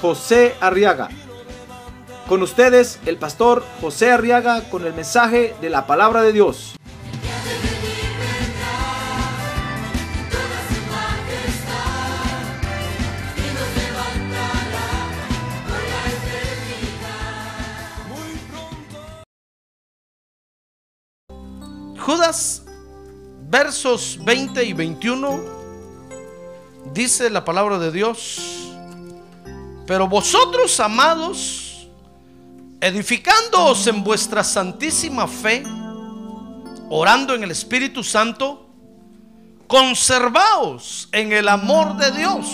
José Arriaga. Con ustedes, el pastor José Arriaga con el mensaje de la palabra de Dios. Judas, versos 20 y 21, dice la palabra de Dios, pero vosotros, amados, edificándoos en vuestra santísima fe, orando en el Espíritu Santo, conservaos en el amor de Dios,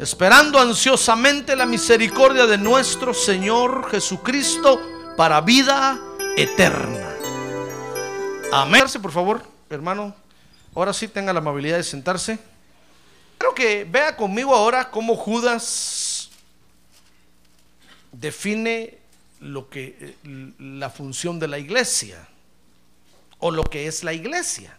esperando ansiosamente la misericordia de nuestro Señor Jesucristo para vida eterna. Amén. Por favor, hermano. Ahora sí tenga la amabilidad de sentarse. Quiero que vea conmigo ahora cómo Judas define lo que la función de la iglesia o lo que es la iglesia.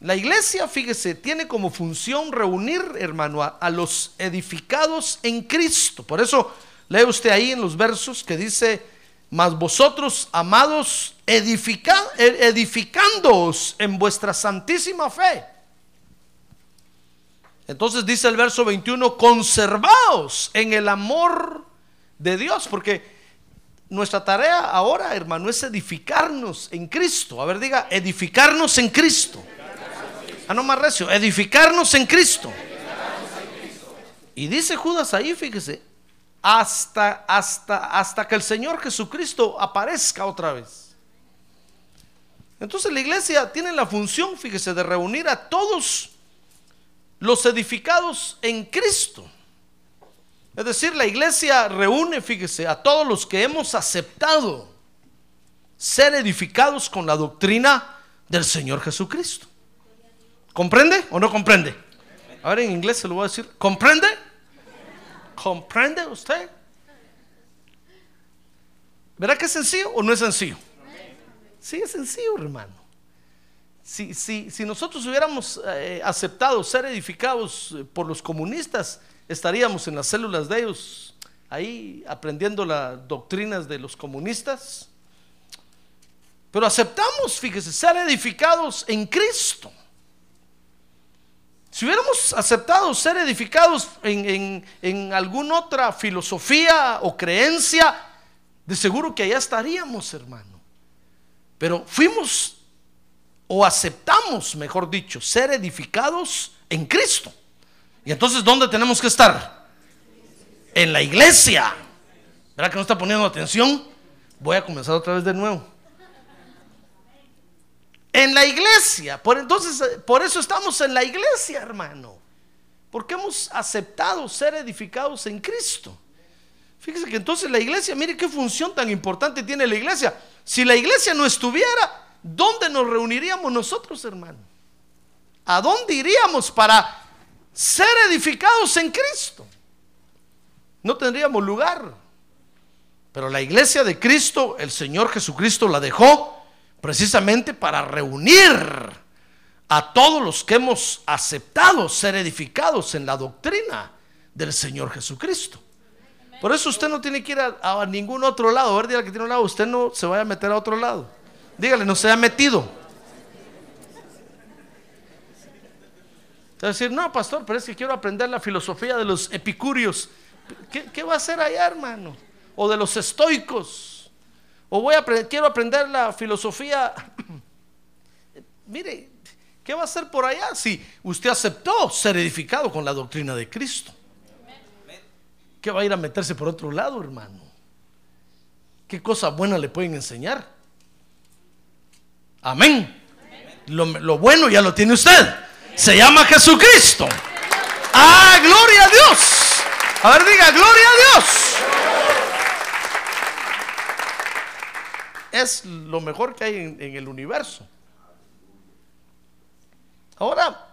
La iglesia, fíjese, tiene como función reunir, hermano, a, a los edificados en Cristo. Por eso lee usted ahí en los versos que dice, mas vosotros, amados, edifica, edificándoos en vuestra santísima fe. Entonces dice el verso 21, conservaos en el amor de Dios, porque nuestra tarea ahora, hermano, es edificarnos en Cristo. A ver, diga, edificarnos en Cristo. Ah, no más recio, edificarnos en Cristo. Y dice Judas ahí, fíjese, hasta, hasta, hasta que el Señor Jesucristo aparezca otra vez. Entonces la iglesia tiene la función, fíjese, de reunir a todos los edificados en Cristo. Es decir, la iglesia reúne, fíjese, a todos los que hemos aceptado ser edificados con la doctrina del Señor Jesucristo. ¿Comprende o no comprende? Ahora en inglés se lo voy a decir. ¿Comprende? ¿Comprende usted? ¿Verá que es sencillo o no es sencillo? Sí, es sencillo, hermano. Si, si, si nosotros hubiéramos eh, aceptado ser edificados eh, por los comunistas, estaríamos en las células de ellos, ahí aprendiendo las doctrinas de los comunistas. Pero aceptamos, fíjese, ser edificados en Cristo. Si hubiéramos aceptado ser edificados en, en, alguna otra filosofía o creencia, de seguro que allá estaríamos, hermano. Pero fuimos o aceptamos, mejor dicho, ser edificados en Cristo. Y entonces, ¿dónde tenemos que estar? En la iglesia. ¿Verdad que no está poniendo atención? Voy a comenzar otra vez de nuevo en la iglesia. Por entonces, eh, por eso estamos en la iglesia, hermano. Porque hemos aceptado ser edificados en Cristo. Fíjese que entonces la iglesia, mire qué función tan importante tiene la iglesia. Si la iglesia no estuviera, ¿dónde nos reuniríamos nosotros, hermano? ¿A dónde iríamos para ser edificados en Cristo? No tendríamos lugar. Pero la iglesia de Cristo, el Señor Jesucristo la dejó precisamente para reunir a todos los que hemos aceptado ser edificados en la doctrina del Señor Jesucristo. Por eso usted no tiene que ir a, ningún otro lado. Ver, que tiene un lado, usted no se vaya a meter a otro lado. Dígale, no se ha metido. Decir, no, pastor, pero es que quiero aprender la filosofía de los epicúreos. ¿Qué, qué va a hacer allá, hermano? O de los estoicos o voy a quiero aprender la filosofía. Mire, ¿qué va a hacer por allá si usted aceptó ser edificado con la doctrina de Cristo? ¿Qué va a ir a meterse por otro lado, hermano? ¿Qué cosa buena le pueden enseñar? Amén. Lo, lo bueno ya lo tiene usted. Se llama Jesucristo. Ah, gloria a Dios. A ver, diga, gloria a Dios. Es lo mejor que hay en, en el universo. Ahora,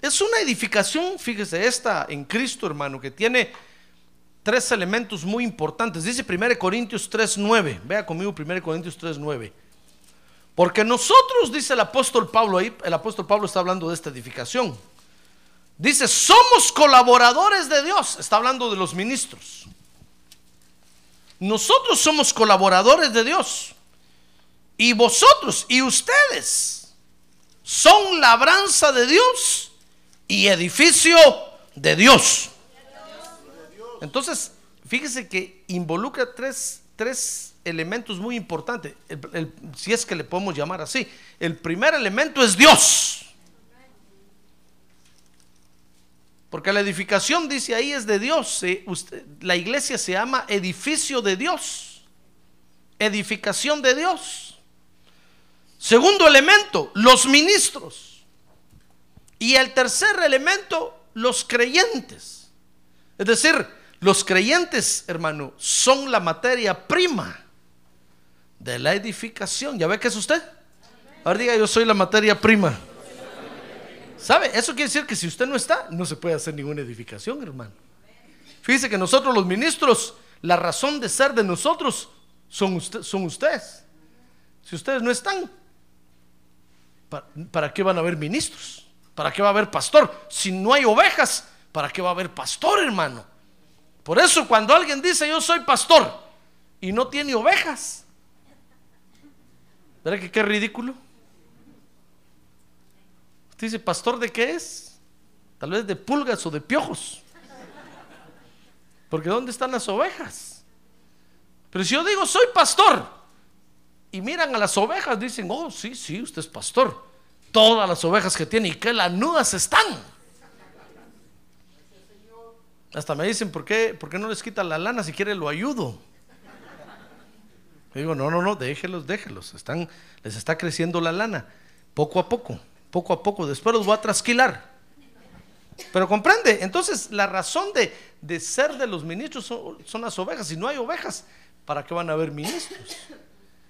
es una edificación, fíjese, esta en Cristo, hermano, que tiene tres elementos muy importantes. Dice 1 Corintios 3.9. Vea conmigo 1 Corintios 3.9. Porque nosotros, dice el apóstol Pablo ahí, el apóstol Pablo está hablando de esta edificación. Dice, somos colaboradores de Dios. Está hablando de los ministros. Nosotros somos colaboradores de Dios. Y vosotros y ustedes son labranza de Dios y edificio de Dios. Entonces, fíjese que involucra tres, tres elementos muy importantes, el- si es que le podemos llamar así. El primer elemento es Dios. Porque la edificación, dice ahí, es de Dios. la iglesia se llama edificio de Dios. Edificación de Dios. Segundo elemento, los ministros. Y el tercer elemento, los creyentes. Es decir, los creyentes, hermano, son la materia prima de la edificación. ¿Ya ve qué es usted? Ahora diga, yo soy la materia prima. ¿Sabe? Eso quiere decir que si usted no está, no se puede hacer ninguna edificación, hermano. Fíjese que nosotros los ministros, la razón de ser de nosotros son ustedes. Si ustedes no están, ¿para, para qué van a haber ministros? ¿Para qué va a haber pastor? Si no hay ovejas, ¿para qué va a haber pastor, hermano? Por eso cuando alguien dice yo soy pastor y no tiene ovejas, ¿verdad que qué ridículo? Usted dice, ¿pastor de qué es? Tal vez de pulgas o de piojos. Porque ¿dónde están las ovejas? Pero si yo digo, soy pastor, y miran a las ovejas, dicen, oh, sí, sí, usted es pastor. Todas las ovejas que tiene y qué lanudas están. Hasta me dicen, ¿por qué, ¿por qué no les quita la lana? Si quiere lo ayudo. Digo, no, no, no, déjelos, déjelos. Están, les está creciendo la lana. Poco a poco, poco a poco. Después los voy a trasquilar. Pero comprende, entonces la razón de, de ser de los ministros son, son las ovejas. Si no hay ovejas, ¿para qué van a haber ministros?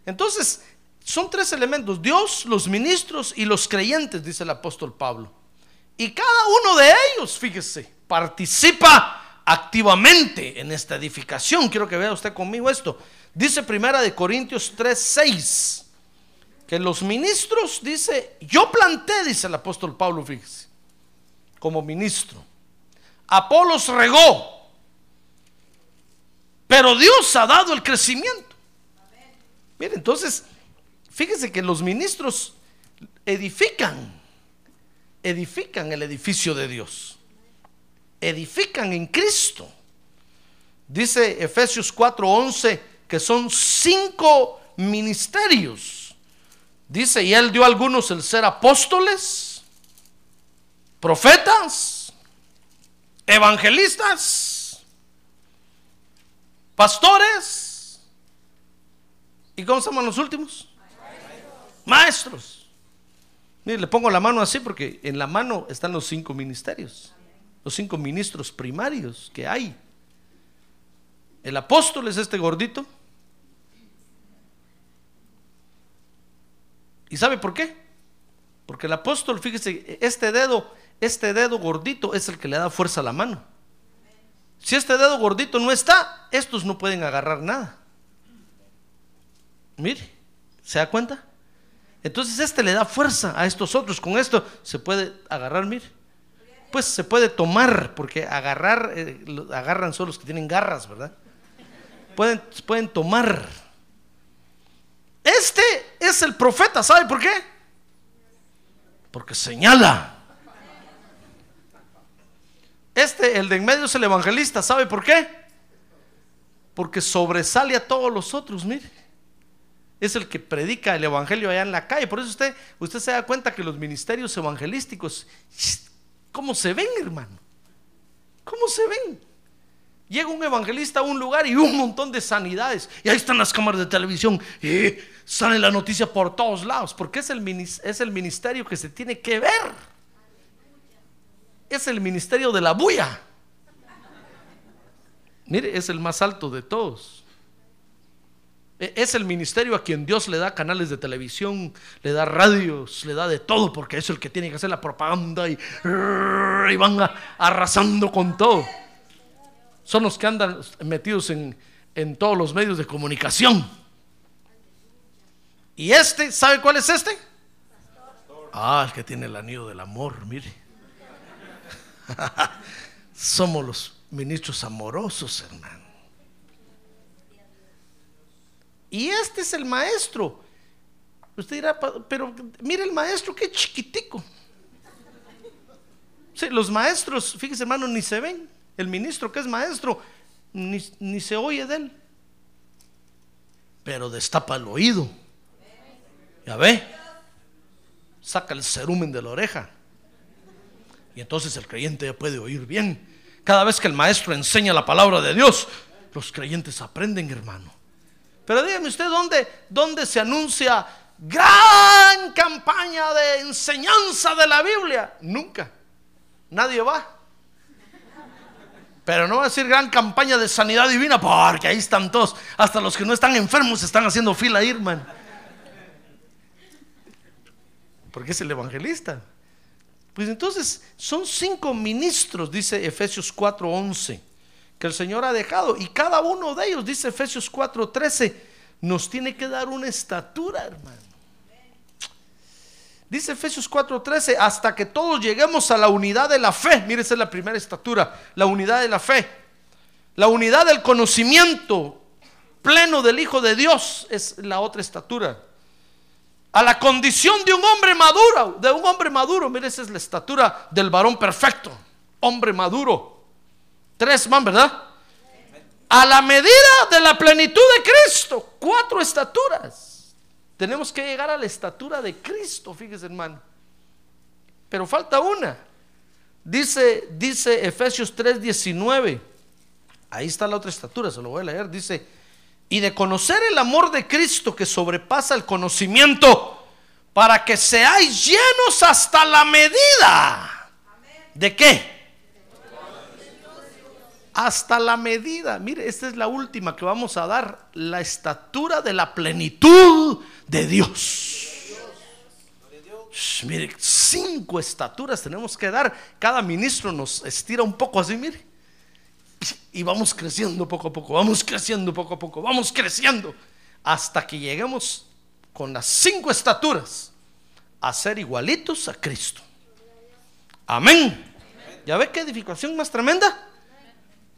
Entonces, son tres elementos, Dios, los ministros y los creyentes, dice el apóstol Pablo. Y cada uno de ellos, fíjese, participa activamente en esta edificación. Quiero que vea usted conmigo esto. Dice primera de Corintios 3, 6, que los ministros, dice, yo planté, dice el apóstol Pablo, fíjese, como ministro. Apolos regó, pero Dios ha dado el crecimiento. Mire, entonces, fíjese que los ministros edifican, edifican el edificio de Dios, edifican en Cristo. Dice Efesios 4:11 que son cinco ministerios. Dice, y él dio a algunos el ser apóstoles, profetas, evangelistas, pastores, ¿y cómo se llaman los últimos? Maestros. Mire, le pongo la mano así porque en la mano están los cinco ministerios, los cinco ministros primarios que hay. El apóstol es este gordito. ¿Y sabe por qué? Porque el apóstol, fíjese, este dedo, este dedo gordito es el que le da fuerza a la mano. Si este dedo gordito no está, estos no pueden agarrar nada. Mire, ¿se da cuenta? Entonces este le da fuerza a estos otros. Con esto se puede agarrar, mire. Pues se puede tomar, porque agarrar, eh, agarran solo los que tienen garras, ¿verdad? Pueden, pueden tomar. Este es el profeta, ¿sabe por qué? Porque señala. Este, el de en medio es el evangelista, ¿sabe por qué? Porque sobresale a todos los otros, mire. Es el que predica el evangelio allá en la calle. Por eso usted, usted se da cuenta que los ministerios evangelísticos, ¿cómo se ven, hermano? ¿Cómo se ven? Llega un evangelista a un lugar y un montón de sanidades. Y ahí están las cámaras de televisión. Y sale la noticia por todos lados. Porque es el, es el ministerio que se tiene que ver. Es el ministerio de la bulla. Mire, es el más alto de todos. E- Es el ministerio a quien Dios le da canales de televisión, le da radios, le da de todo, porque es el que tiene que hacer la propaganda y, y van arrasando con todo. Son los que andan metidos en, en todos los medios de comunicación. Y este, ¿sabe cuál es este? Ah, el que tiene el anillo del amor, mire. Somos los ministros amorosos, hermano. Y este es el maestro. Usted dirá, "Pa- pero mire el maestro, qué chiquitico. Sí, los maestros, fíjese hermano, ni se ven. El ministro que es maestro, ni, ni se oye de él. Pero destapa el oído. Ya ve. Saca el cerumen de la oreja. Y entonces el creyente ya puede oír bien. Cada vez que el maestro enseña la palabra de Dios, los creyentes aprenden, hermano. Pero dígame usted dónde, dónde se anuncia gran campaña de enseñanza de la Biblia. Nunca. Nadie va. Pero no va a decir gran campaña de sanidad divina, porque ahí están todos. Hasta los que no están enfermos están haciendo fila ahí, hermano. Porque es el evangelista. Pues entonces son cinco ministros, dice Efesios 4:11, que el Señor ha dejado. Y cada uno de ellos, dice Efesios 4:13, nos tiene que dar una estatura, hermano. Dice Efesios 4:13, hasta que todos lleguemos a la unidad de la fe. Mire, esa es la primera estatura, la unidad de la fe. La unidad del conocimiento pleno del Hijo de Dios es la otra estatura a la condición de un hombre maduro, de un hombre maduro. Mire, esa es la estatura del varón perfecto, hombre maduro. Tres man, ¿verdad? A la medida de la plenitud de Cristo, cuatro estaturas. Tenemos que llegar a la estatura de Cristo, fíjese hermano. Pero falta una. Dice, dice Efesios 3:19. Ahí está la otra estatura, se lo voy a leer. Dice, y de conocer el amor de Cristo que sobrepasa el conocimiento, para que seáis llenos hasta la medida. ¿De qué? Hasta la medida. Mire, esta es la última que vamos a dar, la estatura de la plenitud de Dios. Mire, cinco estaturas tenemos que dar. Cada ministro nos estira un poco así, mire. Y vamos creciendo poco a poco, vamos creciendo poco a poco, vamos creciendo hasta que lleguemos con las cinco estaturas a ser igualitos a Cristo. Amén. ¿Ya ve qué edificación más tremenda?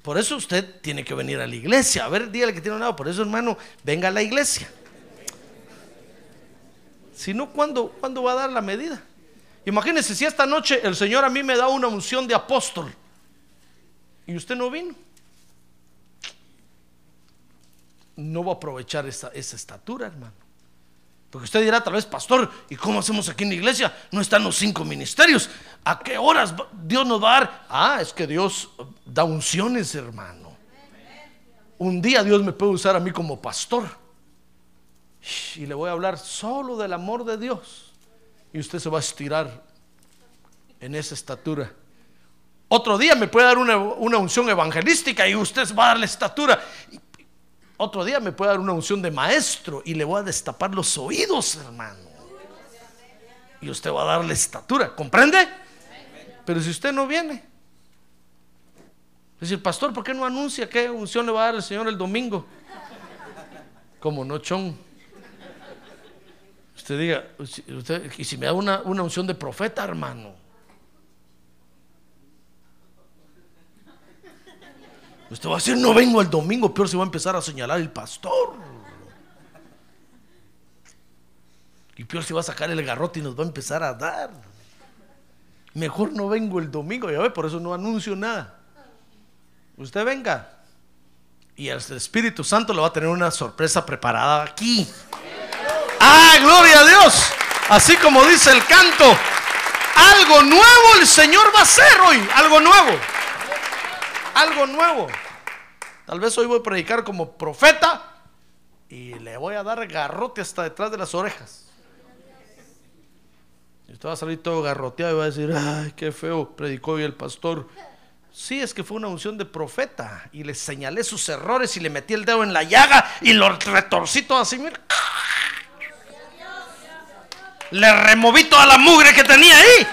Por eso usted tiene que venir a la iglesia. A ver, dígale que tiene un lado. Por eso, hermano, venga a la iglesia. Si no, ¿cuándo, ¿cuándo va a dar la medida? Imagínese si esta noche el Señor a mí me da una unción de apóstol y usted no vino. No va a aprovechar esa estatura, hermano. Porque usted dirá, tal vez, pastor, ¿y cómo hacemos aquí en la iglesia? No están los cinco ministerios. ¿A qué horas Dios nos va a dar? Ah, es que Dios da unciones, hermano. Un día Dios me puede usar a mí como pastor. Y le voy a hablar solo del amor de Dios. Y usted se va a estirar en esa estatura. Otro día me puede dar una, una unción evangelística y usted va a dar la estatura. Otro día me puede dar una unción de maestro y le voy a destapar los oídos, hermano. Y usted va a dar la estatura, ¿comprende? Pero si usted no viene, es decir, pastor, ¿por qué no anuncia qué unción le va a dar el Señor el domingo? Como no, chon. Usted diga, usted- y si me da una, una unción de profeta, hermano. Usted va a decir, no vengo el domingo, peor se va a empezar a señalar el pastor. Y peor se va a sacar el garrote y nos va a empezar a dar. Mejor no vengo el domingo, ya ve, por eso no anuncio nada. Usted venga. Y el Espíritu Santo le va a tener una sorpresa preparada aquí. ¡Ah, gloria a Dios! Así como dice el canto, algo nuevo el Señor va a hacer hoy, algo nuevo. Algo nuevo. Tal vez hoy voy a predicar como profeta y le voy a dar garrote hasta detrás de las orejas. Y usted va a salir todo garroteado y va a decir, ay, qué feo, predicó hoy el pastor. Sí, es que fue una unción de profeta y le señalé sus errores y le metí el dedo en la llaga y lo retorcí todo así, mira. Le removí toda la mugre que tenía ahí.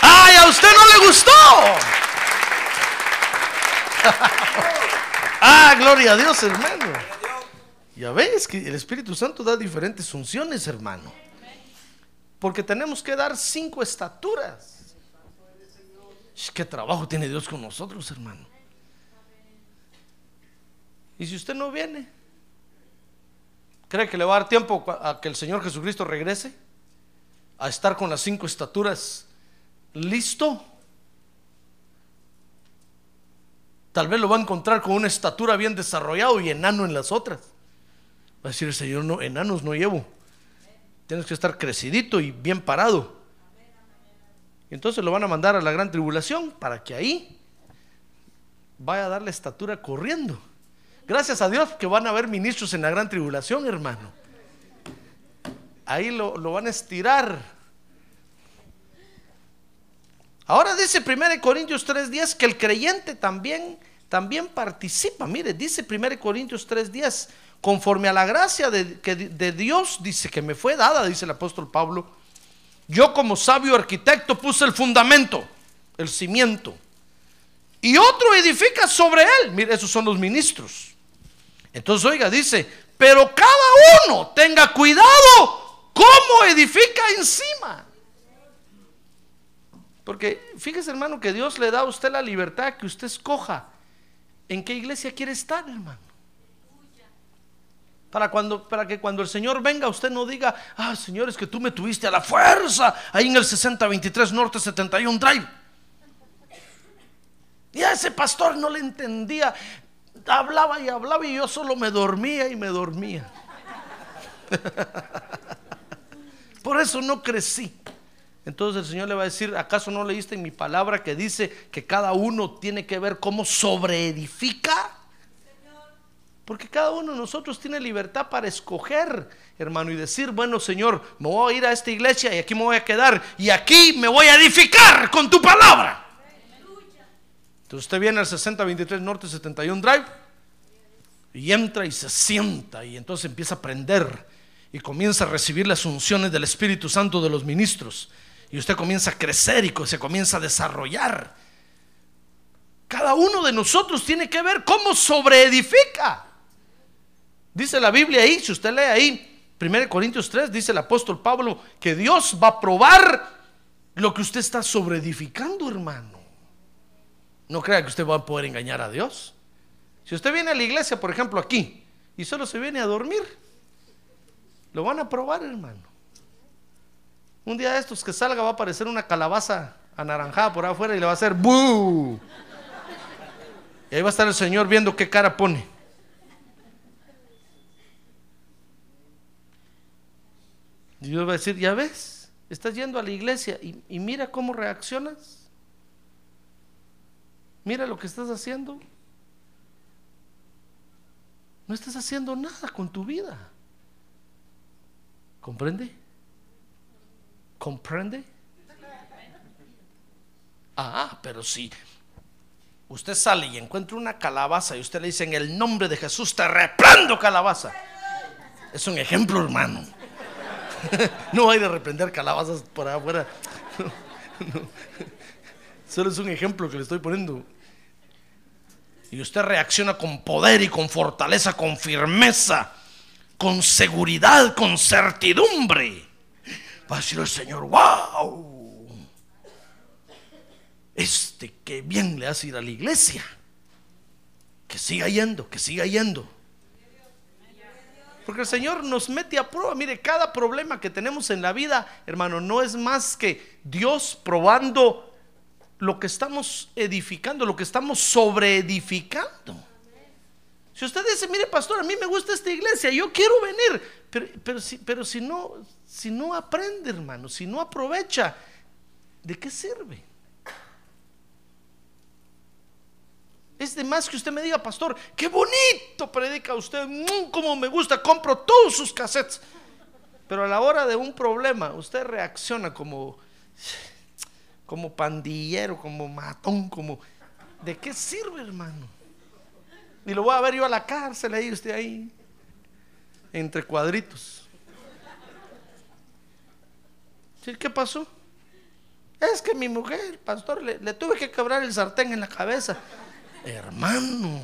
¡Ay, a usted no le gustó! ¡Ah, gloria a Dios, hermano! Ya ves que el Espíritu Santo da diferentes unciones, hermano. Porque tenemos que dar cinco estaturas. ¿Qué trabajo tiene Dios con nosotros, hermano? Y si usted no viene, ¿cree que le va a dar tiempo a que el Señor Jesucristo regrese? A estar con las cinco estaturas listo. Tal vez lo va a encontrar con una estatura bien desarrollado y enano en las otras. Va a decir el Señor, no, enanos no llevo. Tienes que estar crecidito y bien parado. Y entonces lo van a mandar a la gran tribulación para que ahí vaya a dar la estatura corriendo. Gracias a Dios que van a haber ministros en la gran tribulación, hermano. Ahí lo, lo van a estirar Ahora dice 1 Corintios 3:10 que el creyente también, también participa. Mire, dice 1 Corintios 3:10, conforme a la gracia de, que de Dios, dice que me fue dada, dice el apóstol Pablo, yo como sabio arquitecto puse el fundamento, el cimiento, y otro edifica sobre él. Mire, esos son los ministros. Entonces, oiga, dice, pero cada uno tenga cuidado cómo edifica encima. Porque fíjese, hermano, que Dios le da a usted la libertad que usted escoja en qué iglesia quiere estar, hermano. Para, cuando, para que cuando el Señor venga usted no diga, ah, Señor, es que tú me tuviste a la fuerza ahí en el 6023 Norte 71 Drive. Y a ese pastor no le entendía, hablaba y hablaba y yo solo me dormía y me dormía. Por eso no crecí. Entonces el Señor le va a decir, ¿acaso no leíste mi palabra que dice que cada uno tiene que ver cómo sobreedifica? Porque cada uno de nosotros tiene libertad para escoger, hermano, y decir, bueno, Señor, me voy a ir a esta iglesia y aquí me voy a quedar y aquí me voy a edificar con tu palabra. Entonces usted viene al 6023 Norte 71 Drive y entra y se sienta y entonces empieza a aprender y comienza a recibir las unciones del Espíritu Santo de los ministros y usted comienza a crecer y se comienza a desarrollar. Cada uno de nosotros tiene que ver cómo sobreedifica. Dice la Biblia ahí, si usted lee ahí, 1 Corintios 3, dice el apóstol Pablo que Dios va a probar lo que usted está sobreedificando, hermano. No crea que usted va a poder engañar a Dios. Si usted viene a la iglesia, por ejemplo, aquí, y solo se viene a dormir, lo van a probar, hermano. Un día de estos que salga va a aparecer una calabaza anaranjada por afuera y le va a hacer ¡bu! Y ahí va a estar el Señor viendo qué cara pone. Y Dios va a decir, ya ves, estás yendo a la iglesia y, y mira cómo reaccionas. Mira lo que estás haciendo. No estás haciendo nada con tu vida. ¿Comprende? ¿Comprende? Ah, pero si usted sale y encuentra una calabaza y usted le dice en el nombre de Jesús, te reprendo calabaza. Es un ejemplo, hermano. No hay de reprender calabazas por afuera. Solo es un ejemplo que le estoy poniendo. Y usted reacciona con poder y con fortaleza, con firmeza, con seguridad, con certidumbre va a decir el Señor, wow, este que bien le hace ir a la iglesia, que siga yendo, que siga yendo. Porque el Señor nos mete a prueba. Mire, cada problema que tenemos en la vida, hermano, no es más que Dios probando lo que estamos edificando, lo que estamos sobreedificando. Si usted dice, mire pastor, a mí me gusta esta iglesia, yo quiero venir, pero, pero, si, pero si, no, si no aprende, hermano, si no aprovecha, ¿de qué sirve? Es de más que usted me diga, pastor, qué bonito predica usted, mm, como me gusta, compro todos sus cassettes. Pero a la hora de un problema, usted reacciona como, como pandillero, como matón, como... ¿De qué sirve, hermano? Y lo voy a ver yo a la cárcel ahí, usted ahí, entre cuadritos. ¿Qué pasó? Es que mi mujer, pastor, le, tuve que quebrar el sartén en la cabeza. Hermano.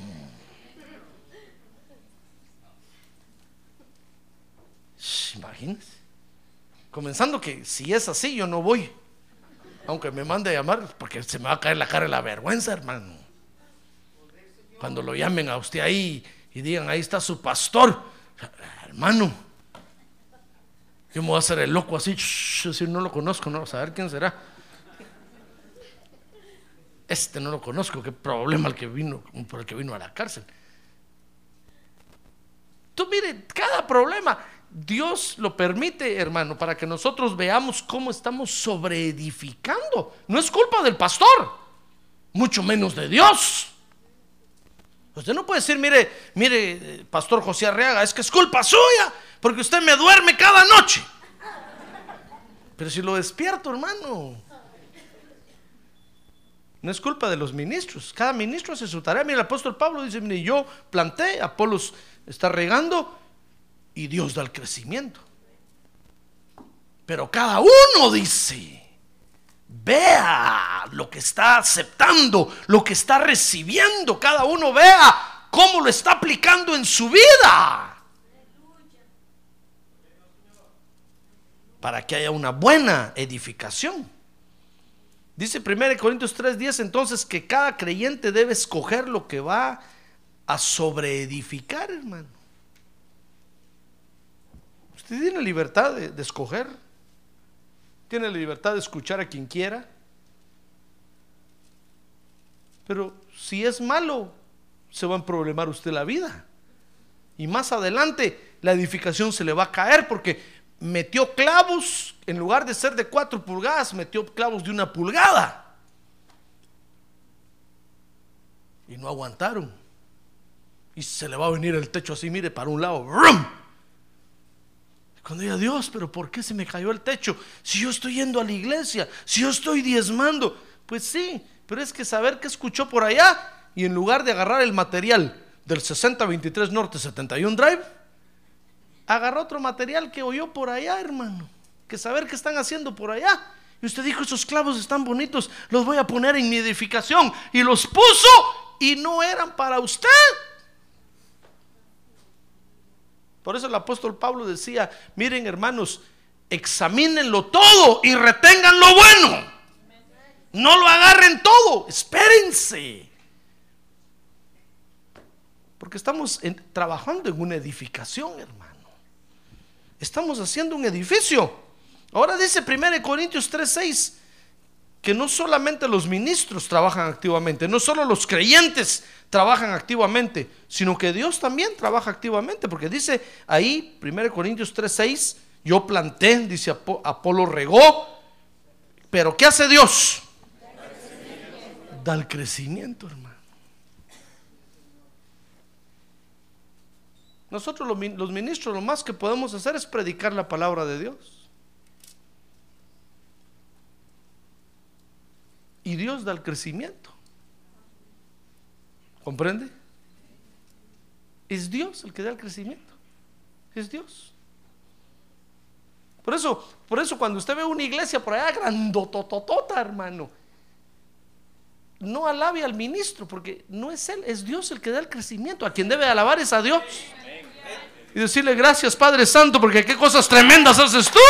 Shh, Imagínese. Comenzando que si es así, yo no voy. Aunque me mande a llamar, porque se me va a caer la cara de la vergüenza, hermano. Cuando lo llamen a usted ahí y digan, ahí está su pastor, hermano. Yo me voy a hacer el loco así, si no lo conozco, no, saber quién será. Este no lo conozco, qué problema el que vino, por el que vino a la cárcel. Tú mire, cada problema, Dios lo permite, hermano, para que nosotros veamos cómo estamos sobreedificando. No es culpa del pastor, mucho menos de Dios. Usted no puede decir, mire, mire, pastor José Arriaga, es que es culpa suya, porque usted me duerme cada noche. Pero si lo despierto, hermano. No es culpa de los ministros. Cada ministro hace su tarea. Mira, el apóstol Pablo dice, mire, yo planté, Apolos está regando y Dios da el crecimiento. Pero cada uno dice, vea lo que está aceptando, lo que está recibiendo. Cada uno vea cómo lo está aplicando en su vida. Para que haya una buena edificación. Dice 1 Corintios 3:10 entonces que cada creyente debe escoger lo que va a sobreedificar, hermano. Usted tiene libertad de, de escoger. Tiene la libertad de escuchar a quien quiera. Pero si es malo, se va a problemar usted la vida. Y más adelante la edificación se le va a caer porque metió clavos, en lugar de ser de cuatro pulgadas, metió clavos de una pulgada. Y no aguantaron. Y se le va a venir el techo así, mire, para un lado. ¡Rum! Cuando diga Dios, pero ¿por qué se me cayó el techo? Si yo estoy yendo a la iglesia, si yo estoy diezmando. Pues sí, pero es que saber que escuchó por allá y en lugar de agarrar el material del 6023 Norte 71 Drive, agarró otro material que oyó por allá, hermano. Que saber qué están haciendo por allá. Y usted dijo, esos clavos están bonitos, los voy a poner en mi edificación. Y los puso y no eran para usted. Por eso el apóstol Pablo decía, miren hermanos, examínenlo todo y retengan lo bueno. No lo agarren todo, espérense. Porque estamos trabajando en una edificación, hermano. Estamos haciendo un edificio. Ahora dice 1 Corintios 3:6 que no solamente los ministros trabajan activamente, no solo los creyentes trabajan activamente, sino que Dios también trabaja activamente, porque dice ahí 1 Corintios 3:6, yo planté, dice Apo- Apolo regó, pero ¿qué hace Dios? Da el crecimiento, hermano. Nosotros los ministros lo más que podemos hacer es predicar la palabra de Dios. Y Dios da el crecimiento. ¿Comprende? Es Dios el que da el crecimiento. Es Dios. Por eso, por eso cuando usted ve una iglesia por allá grandototota, hermano, no alabe al ministro, porque no es él, es Dios el que da el crecimiento. A quien debe alabar es a Dios. Y decirle gracias Padre Santo, porque qué cosas tremendas haces tú.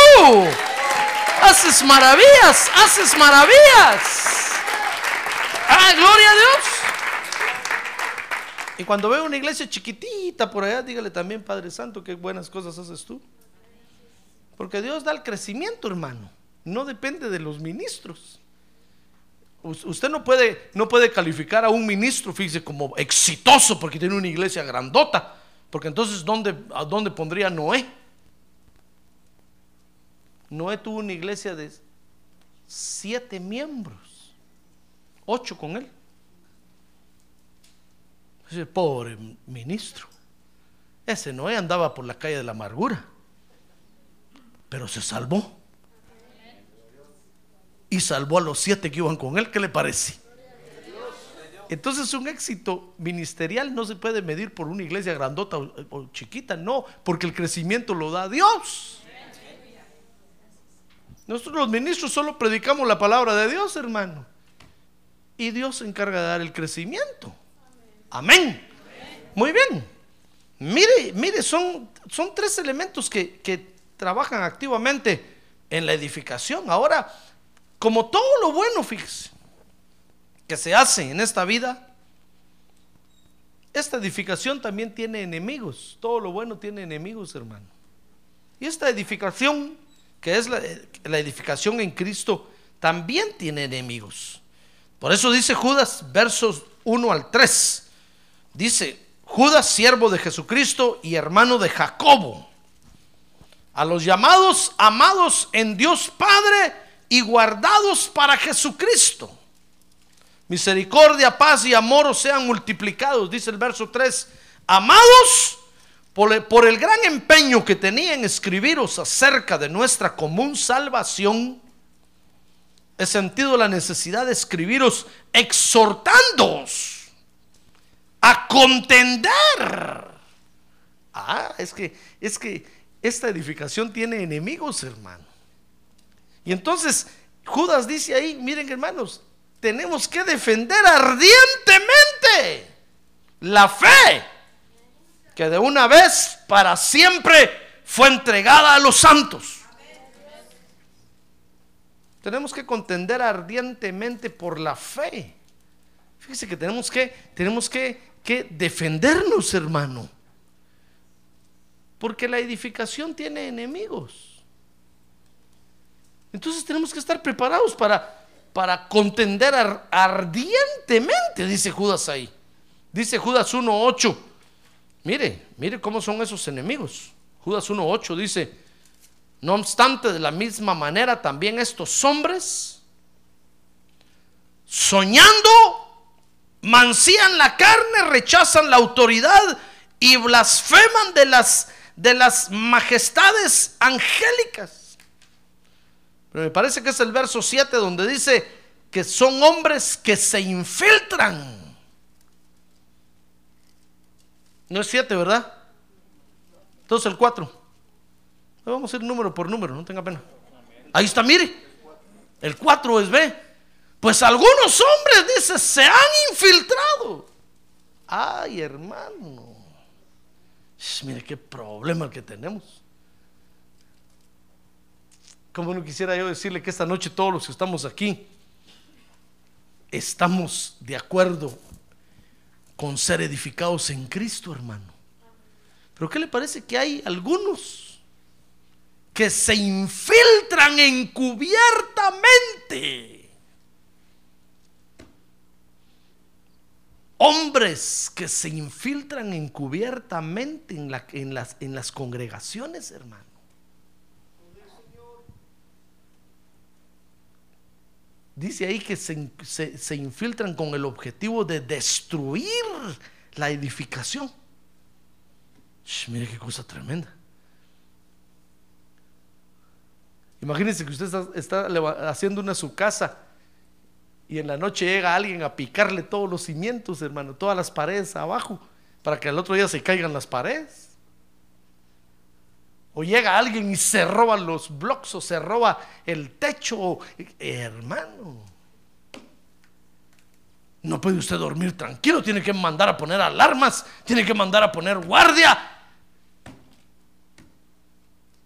Haces maravillas, haces maravillas. Gloria a Dios. Y cuando veo una iglesia chiquitita por allá, dígale también, Padre Santo, qué buenas cosas haces tú. Porque Dios da el crecimiento, hermano. No depende de los ministros. Us- Usted no puede, no puede calificar a un ministro, fíjese, como exitoso porque tiene una iglesia grandota. Porque entonces, ¿dónde, ¿a dónde pondría Noé? Noé tuvo una iglesia de siete miembros, ocho con él. Ese pobre ministro. Ese Noé andaba por la calle de la amargura, pero se salvó. y salvó a los siete que iban con él. ¿Qué le parece? Entonces un éxito ministerial no se puede medir por una iglesia grandota o, o chiquita, no, porque el crecimiento lo da Dios. Nosotros los ministros solo predicamos la palabra de Dios, hermano. Y Dios se encarga de dar el crecimiento. Amén. Muy bien. Mire, mire, son, son tres elementos que, que trabajan activamente en la edificación. Ahora, como todo lo bueno, fíjese, que se hace en esta vida, esta edificación también tiene enemigos. Todo lo bueno tiene enemigos, hermano. Y esta edificación, que es la, la edificación en Cristo, también tiene enemigos. Por eso dice Judas, versos 1 al 3. Dice, Judas, siervo de Jesucristo y hermano de Jacobo, a los llamados, amados en Dios Padre y guardados para Jesucristo. Misericordia, paz y amor os sean multiplicados, dice el verso 3. Amados, por el, por el gran empeño que tenía en escribiros acerca de nuestra común salvación, he sentido la necesidad de escribiros exhortándoos a contender. Ah, es que, es que esta edificación tiene enemigos, hermano. Y entonces Judas dice ahí, miren hermanos, tenemos que defender ardientemente la fe que de una vez para siempre fue entregada a los santos. Tenemos que contender ardientemente por la fe. Fíjese que tenemos que, tenemos que, que defendernos, hermano. Porque la edificación tiene enemigos. Entonces tenemos que estar preparados para, para contender ar- ardientemente, dice Judas ahí. Dice Judas 1.8. Mire, mire cómo son esos enemigos. Judas 1.8 dice, no obstante, de la misma manera también estos hombres, soñando, mancían la carne, rechazan la autoridad y blasfeman de las, de las majestades angélicas. Pero me parece que es el verso 7 donde dice que son hombres que se infiltran. No es 7, ¿verdad? Entonces el 4. Vamos a ir número por número, no tenga pena. Ahí está, mire. El 4 es B. Pues algunos hombres, dice, se han infiltrado. Ay, hermano. Mire qué problema que tenemos. Como no quisiera yo decirle que esta noche todos los que estamos aquí estamos de acuerdo con ser edificados en Cristo, hermano. Pero ¿qué le parece que hay algunos que se infiltran encubiertamente? Hombres que se infiltran encubiertamente en, la- en las, congregaciones, hermano. Dice ahí que se, se- se infiltran con el objetivo de destruir la edificación. Sh, mire qué cosa tremenda. Imagínense que usted está, está haciendo una su casa y en la noche llega alguien a picarle todos los cimientos, hermano, todas las paredes abajo, para que al otro día se caigan las paredes. O llega alguien y se roba los blocks o se roba el techo. hermano, no puede usted dormir tranquilo, tiene que mandar a poner alarmas, tiene que mandar a poner guardia.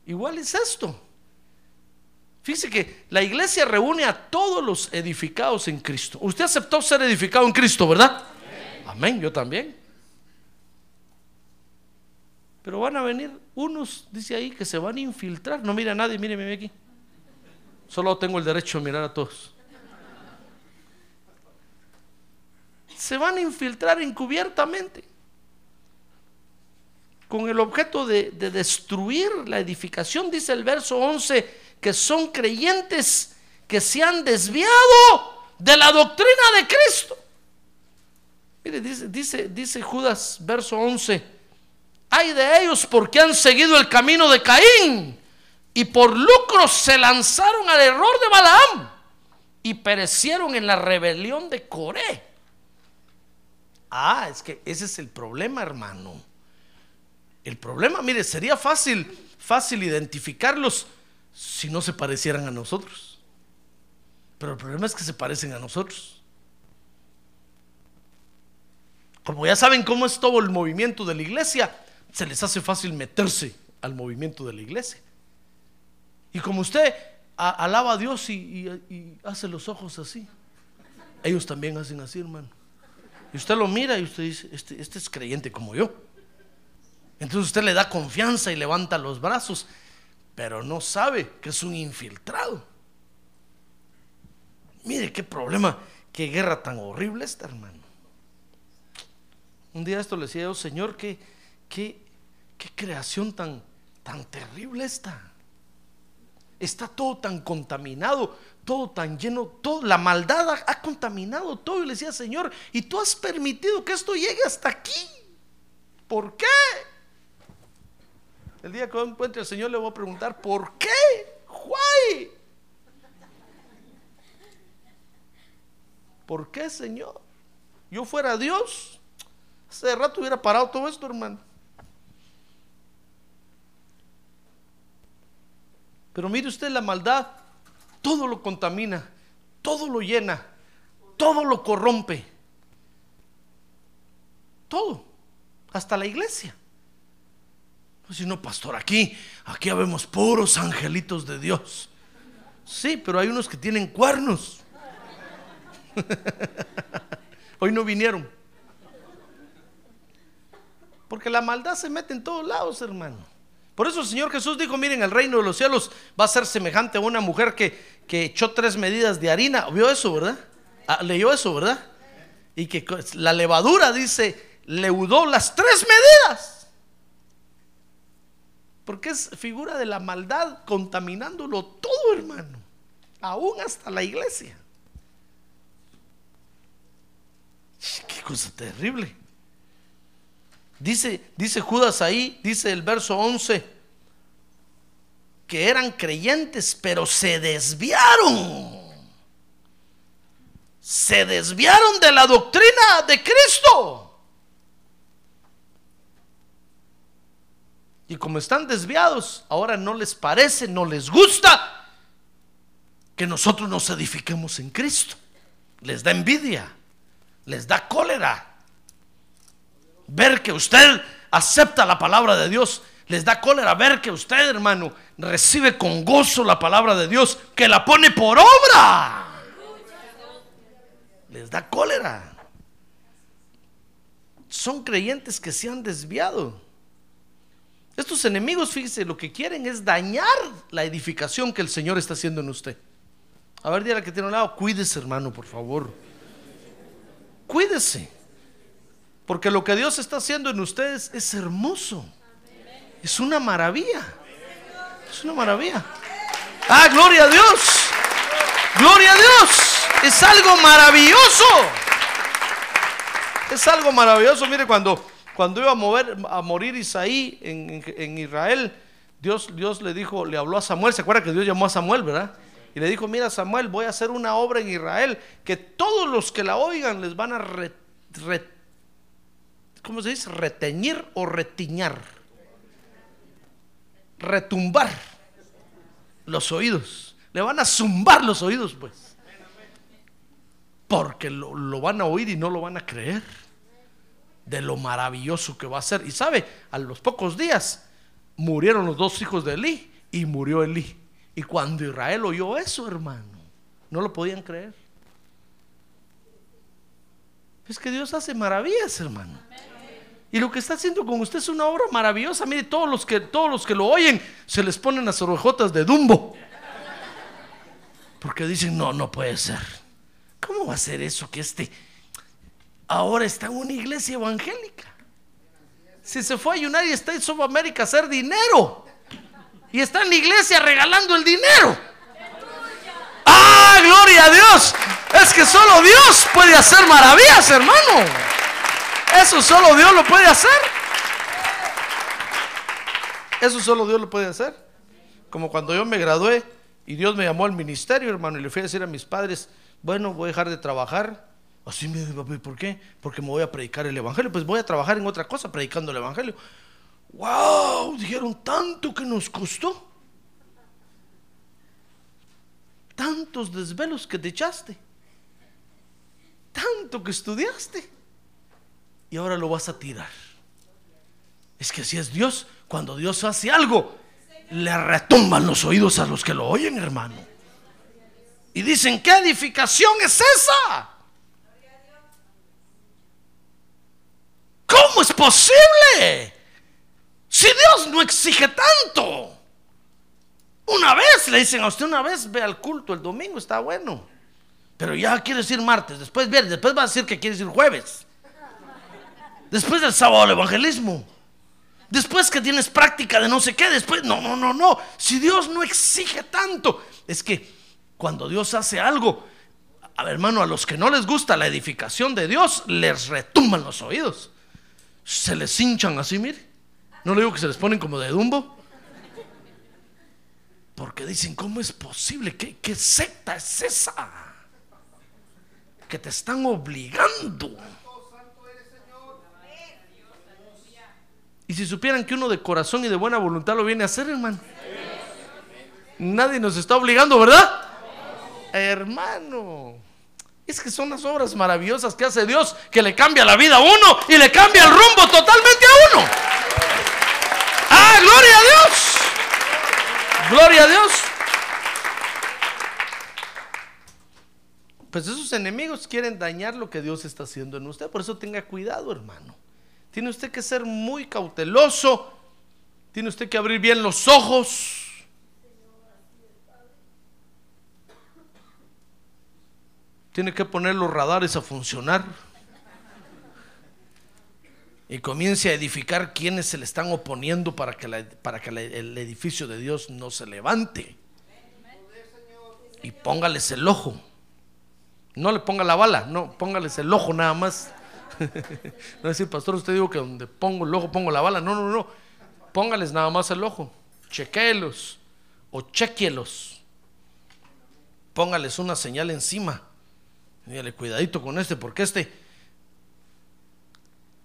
Igual es esto. Fíjese que la iglesia reúne a todos los edificados en Cristo. Usted aceptó ser edificado en Cristo, ¿verdad? Amén, yo también. Pero van a venir unos, dice ahí, que se van a infiltrar. No mira a nadie, míreme aquí. Solo tengo el derecho a mirar a todos. Se van a infiltrar encubiertamente con el objeto de, de destruir la edificación, dice el verso 11, que son creyentes que se han desviado de la doctrina de Cristo. Mire, dice, dice, dice Judas, verso 11, hay de ellos porque han seguido el camino de Caín y por lucro se lanzaron al error de Balaam. y perecieron en la rebelión de Coré. Ah, es que ese es el problema, hermano. El problema, mire, sería fácil, fácil identificarlos si no se parecieran a nosotros. Pero el problema es que se parecen a nosotros. Como ya saben cómo es todo el movimiento de la iglesia, se les hace fácil meterse al movimiento de la iglesia. Y como usted alaba a Dios y hace los ojos así, ellos también hacen así, hermano. Y usted lo mira y usted dice, este, este es creyente como yo. Entonces usted le da confianza y levanta los brazos, pero no sabe que es un infiltrado. Mire qué problema, qué guerra tan horrible esta, hermano. Un día esto le decía yo, Señor, qué, qué, qué creación tan, tan terrible esta. Está todo tan contaminado, todo tan lleno, todo, la maldad ha, ha contaminado todo. Y le decía, Señor, y tú has permitido que esto llegue hasta aquí. ¿Por qué? El día que encuentre al Señor le voy a preguntar, ¿por qué? Why? ¿Por qué, Señor? Yo fuera Dios, hace rato hubiera parado todo esto, hermano. Pero mire usted la maldad, todo lo contamina, todo lo llena, todo lo corrompe. Todo, hasta la iglesia. Si no, pastor, aquí, aquí vemos puros angelitos de Dios. Sí, pero hay unos que tienen cuernos. Hoy no vinieron. Porque la maldad se mete en todos lados, hermano. Por eso el Señor Jesús dijo, miren, el reino de los cielos va a ser semejante a una mujer que, que echó tres medidas de harina. ¿Vio eso, verdad? Ah, leyó eso, ¿verdad? Y que la levadura, dice, leudó las tres medidas. Porque es figura de la maldad contaminándolo todo, hermano. Aún hasta la iglesia. Qué cosa terrible. Dice, dice Judas ahí, dice el verso 11, que eran creyentes, pero se desviaron. Se desviaron de la doctrina de Cristo. Y como están desviados, ahora no les parece, no les gusta que nosotros nos edifiquemos en Cristo. Les da envidia, les da cólera ver que usted acepta la palabra de Dios. Les da cólera ver que usted, hermano, recibe con gozo la palabra de Dios, que la pone por obra. Les da cólera. Son creyentes que se han desviado. Estos enemigos, fíjese, lo que quieren es dañar la edificación que el Señor está haciendo en usted. A ver, dígale que tiene un lado, cuídese, hermano, por favor. Cuídese. Porque lo que Dios está haciendo en ustedes es hermoso. Es una maravilla. Es una maravilla. Ah, gloria a Dios. Gloria a Dios. Es algo maravilloso. Es algo maravilloso. Mire, cuando, cuando iba a, mover, a morir Isaí en, en- Israel, Dios, Dios le dijo, le habló a Samuel. ¿Se acuerda que Dios llamó a Samuel, verdad? Y le dijo, mira Samuel, voy a hacer una obra en Israel que todos los que la oigan les van a re- re- ¿cómo se dice? Reteñir o retiñar. Retumbar los oídos. Le van a zumbar los oídos, pues. Porque lo, lo van a oír y no lo van a creer. De lo maravilloso que va a ser. Y sabe, a los pocos días murieron los dos hijos de Elí y murió Elí. Y cuando Israel oyó eso, hermano, no lo podían creer. Es que Dios hace maravillas, hermano. Y lo que está haciendo con usted es una obra maravillosa. Mire, todos los que, todos los que lo oyen se les ponen las orejotas de Dumbo. Porque dicen, no, no puede ser. ¿Cómo va a ser eso que este ahora está en una iglesia evangélica? Si se fue a United States of America a hacer dinero y está en la iglesia regalando el dinero. ¡Ah, gloria a Dios! Es que solo Dios puede hacer maravillas, hermano. Eso solo Dios lo puede hacer. Eso solo Dios lo puede hacer. Como cuando yo me gradué y Dios me llamó al ministerio, hermano, y le fui a decir a mis padres, bueno, voy a dejar de trabajar. Así me ¿por qué? Porque me voy a predicar el Evangelio. Pues voy a trabajar en otra cosa, predicando el Evangelio. ¡Wow! Dijeron tanto que nos costó. Tantos desvelos que te echaste. Tanto que estudiaste. Y ahora lo vas a tirar. Es que así es Dios. Cuando Dios hace algo, le retumban los oídos a los que lo oyen, hermano. Y dicen, ¿qué edificación es esa? ¿Cómo es posible? Si Dios no exige tanto. Una vez, le dicen a usted una vez, ve al culto el domingo, está bueno. Pero ya quiere decir martes, después viernes, después va a decir que quiere decir jueves. Después del sábado el evangelismo. Después que tienes práctica de no sé qué, después, no, no, no, no. Si Dios no exige tanto, es que cuando Dios hace algo, a ver, hermano, a los que no les gusta la edificación de Dios, les retumban los oídos. Se les hinchan así, mire. No le digo que se les ponen como de dumbo. Porque dicen, ¿cómo es posible? ¿Qué, qué secta es esa? Que te están obligando. Y si supieran que uno de corazón y de buena voluntad lo viene a hacer, hermano. Nadie nos está obligando, ¿verdad? Hermano. Es que son las obras maravillosas que hace Dios que le cambia la vida a uno y le cambia el rumbo totalmente a uno. ¡Ah, gloria a Dios! ¡Gloria a Dios! Pues esos enemigos quieren dañar lo que Dios está haciendo en usted. Por eso tenga cuidado, hermano. Tiene usted que ser muy cauteloso. Tiene usted que abrir bien los ojos. Tiene que poner los radares a funcionar. Y comience a edificar quienes se le están oponiendo para que, para que el edificio de Dios no se levante. Y póngales el ojo. No le ponga la bala, no, póngales el ojo nada más. no decir, pastor, usted dijo que donde pongo el ojo pongo la bala. No, no, no. Póngales nada más el ojo. Chequélos o chequielos. Póngales una señal encima. Dígale, cuidadito con este, porque este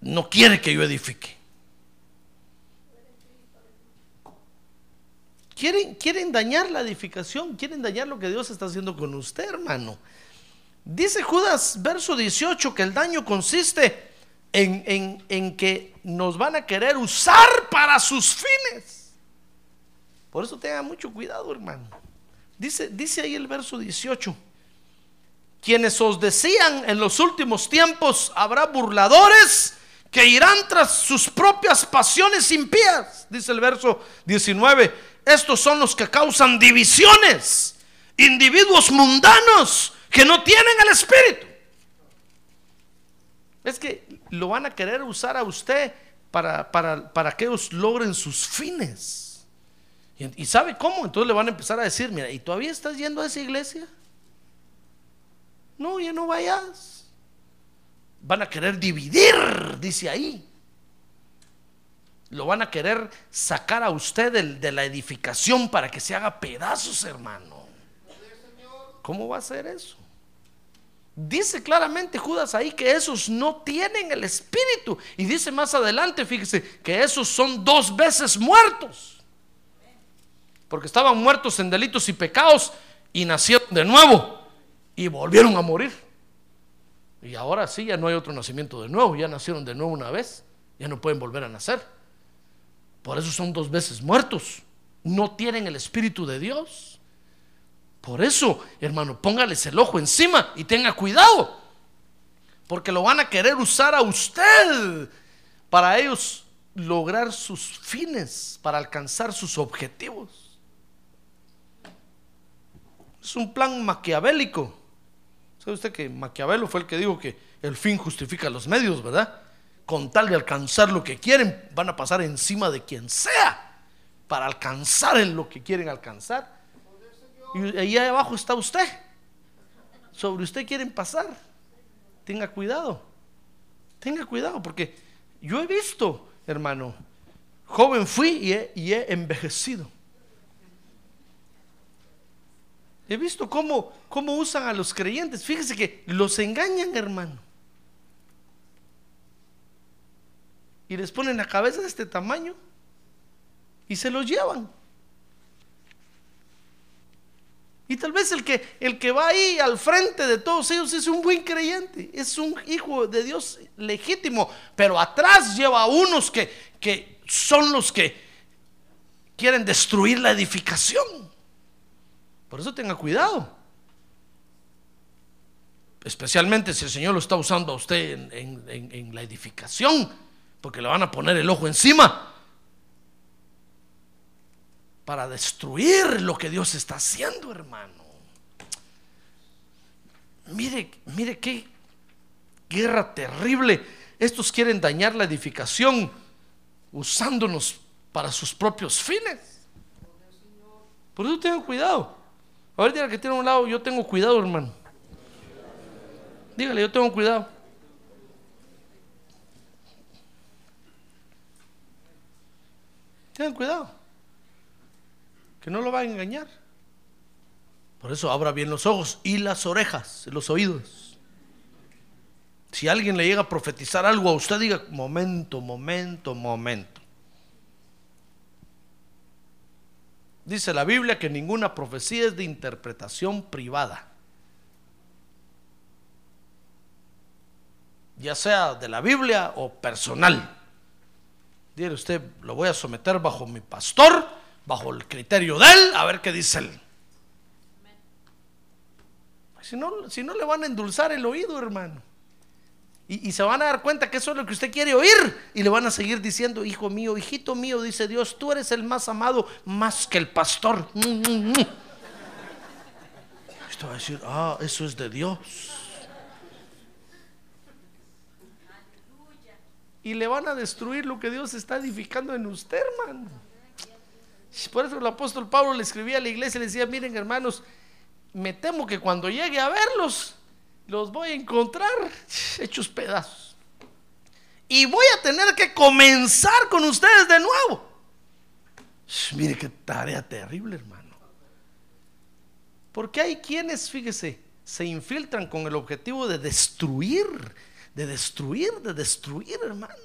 no quiere que yo edifique. Quieren, quieren dañar la edificación, quieren dañar lo que Dios está haciendo con usted, hermano. Dice Judas, verso 18, que el daño consiste en, en, que nos van a querer usar para sus fines. Por eso tenga mucho cuidado, hermano. Dice, dice ahí el verso 18. Quienes os decían en los últimos tiempos habrá burladores que irán tras sus propias pasiones impías. Dice el verso 19. Estos son los que causan divisiones. Individuos mundanos que no tienen el Espíritu. Es que lo van a querer usar a usted para, para, que ellos logren sus fines. Y, y, sabe cómo? Entonces le van a empezar a decir, mira, ¿y todavía estás yendo a esa iglesia? No, ya no vayas. Van a querer dividir, dice ahí. Lo van a querer sacar a usted de, la edificación para que se haga pedazos, hermano. ¿Cómo va a ser eso? Dice claramente Judas ahí que esos no tienen el espíritu. Y dice más adelante, fíjese, que esos son dos veces muertos. Porque estaban muertos en delitos y pecados y nacieron de nuevo y volvieron a morir. Y ahora sí, ya no hay otro nacimiento de nuevo, ya nacieron de nuevo una vez, ya no pueden volver a nacer. Por eso son dos veces muertos. No tienen el espíritu de Dios. Por eso, hermano, póngales el ojo encima y tenga cuidado. Porque lo van a querer usar a usted para ellos lograr sus fines, para alcanzar sus objetivos. Es un plan maquiavélico. ¿Sabe usted que Maquiavelo fue el que dijo que el fin justifica los medios, verdad? Con tal de alcanzar lo que quieren, van a pasar encima de quien sea para alcanzar en lo que quieren alcanzar. Y ahí abajo está usted. Sobre usted quieren pasar. Tenga cuidado. Tenga cuidado porque yo he visto, hermano, joven fui y he, envejecido. He visto cómo, cómo usan a los creyentes. Fíjese que los engañan, hermano. Y les ponen la cabeza de este tamaño y se los llevan. Y tal vez el que, el que va ahí al frente de todos ellos es un buen creyente, es un hijo de Dios legítimo, pero atrás lleva a unos que, que son los que quieren destruir la edificación. Por eso tenga cuidado. Especialmente si el Señor lo está usando a usted en, la edificación, porque le van a poner el ojo encima para destruir lo que Dios está haciendo, hermano. Mire, mire qué guerra terrible. Estos quieren dañar la edificación usándonos para sus propios fines. Por eso tengo cuidado. A ver, dígale que tiene a un lado, yo tengo cuidado, hermano. Dígale, yo tengo cuidado. Tengan cuidado. Que no lo va a engañar. Por eso abra bien los ojos y las orejas, los oídos. Si alguien le llega a profetizar algo a usted, diga, momento, momento, momento. Dice la Biblia que ninguna profecía es de interpretación privada. Ya sea de la Biblia o personal. Dice usted, lo voy a someter bajo mi pastor, bajo el criterio de él, a ver qué dice él. Si no, si no le van a endulzar el oído, hermano. Y, se van a dar cuenta que eso es lo que usted quiere oír. Y le van a seguir diciendo, hijo mío, hijito mío, dice Dios, tú eres el más amado, más que el pastor. Mm, mm, mm. Usted va a decir, ah, eso es de Dios. Y le van a destruir lo que Dios está edificando en usted, hermano. Por eso el apóstol Pablo le escribía a la iglesia y le decía, miren hermanos, me temo que cuando llegue a verlos, los voy a encontrar hechos pedazos. Y voy a tener que comenzar con ustedes de nuevo. Mire qué tarea terrible, hermano. Porque hay quienes, fíjese, se infiltran con el objetivo de destruir, de destruir, de destruir, hermano.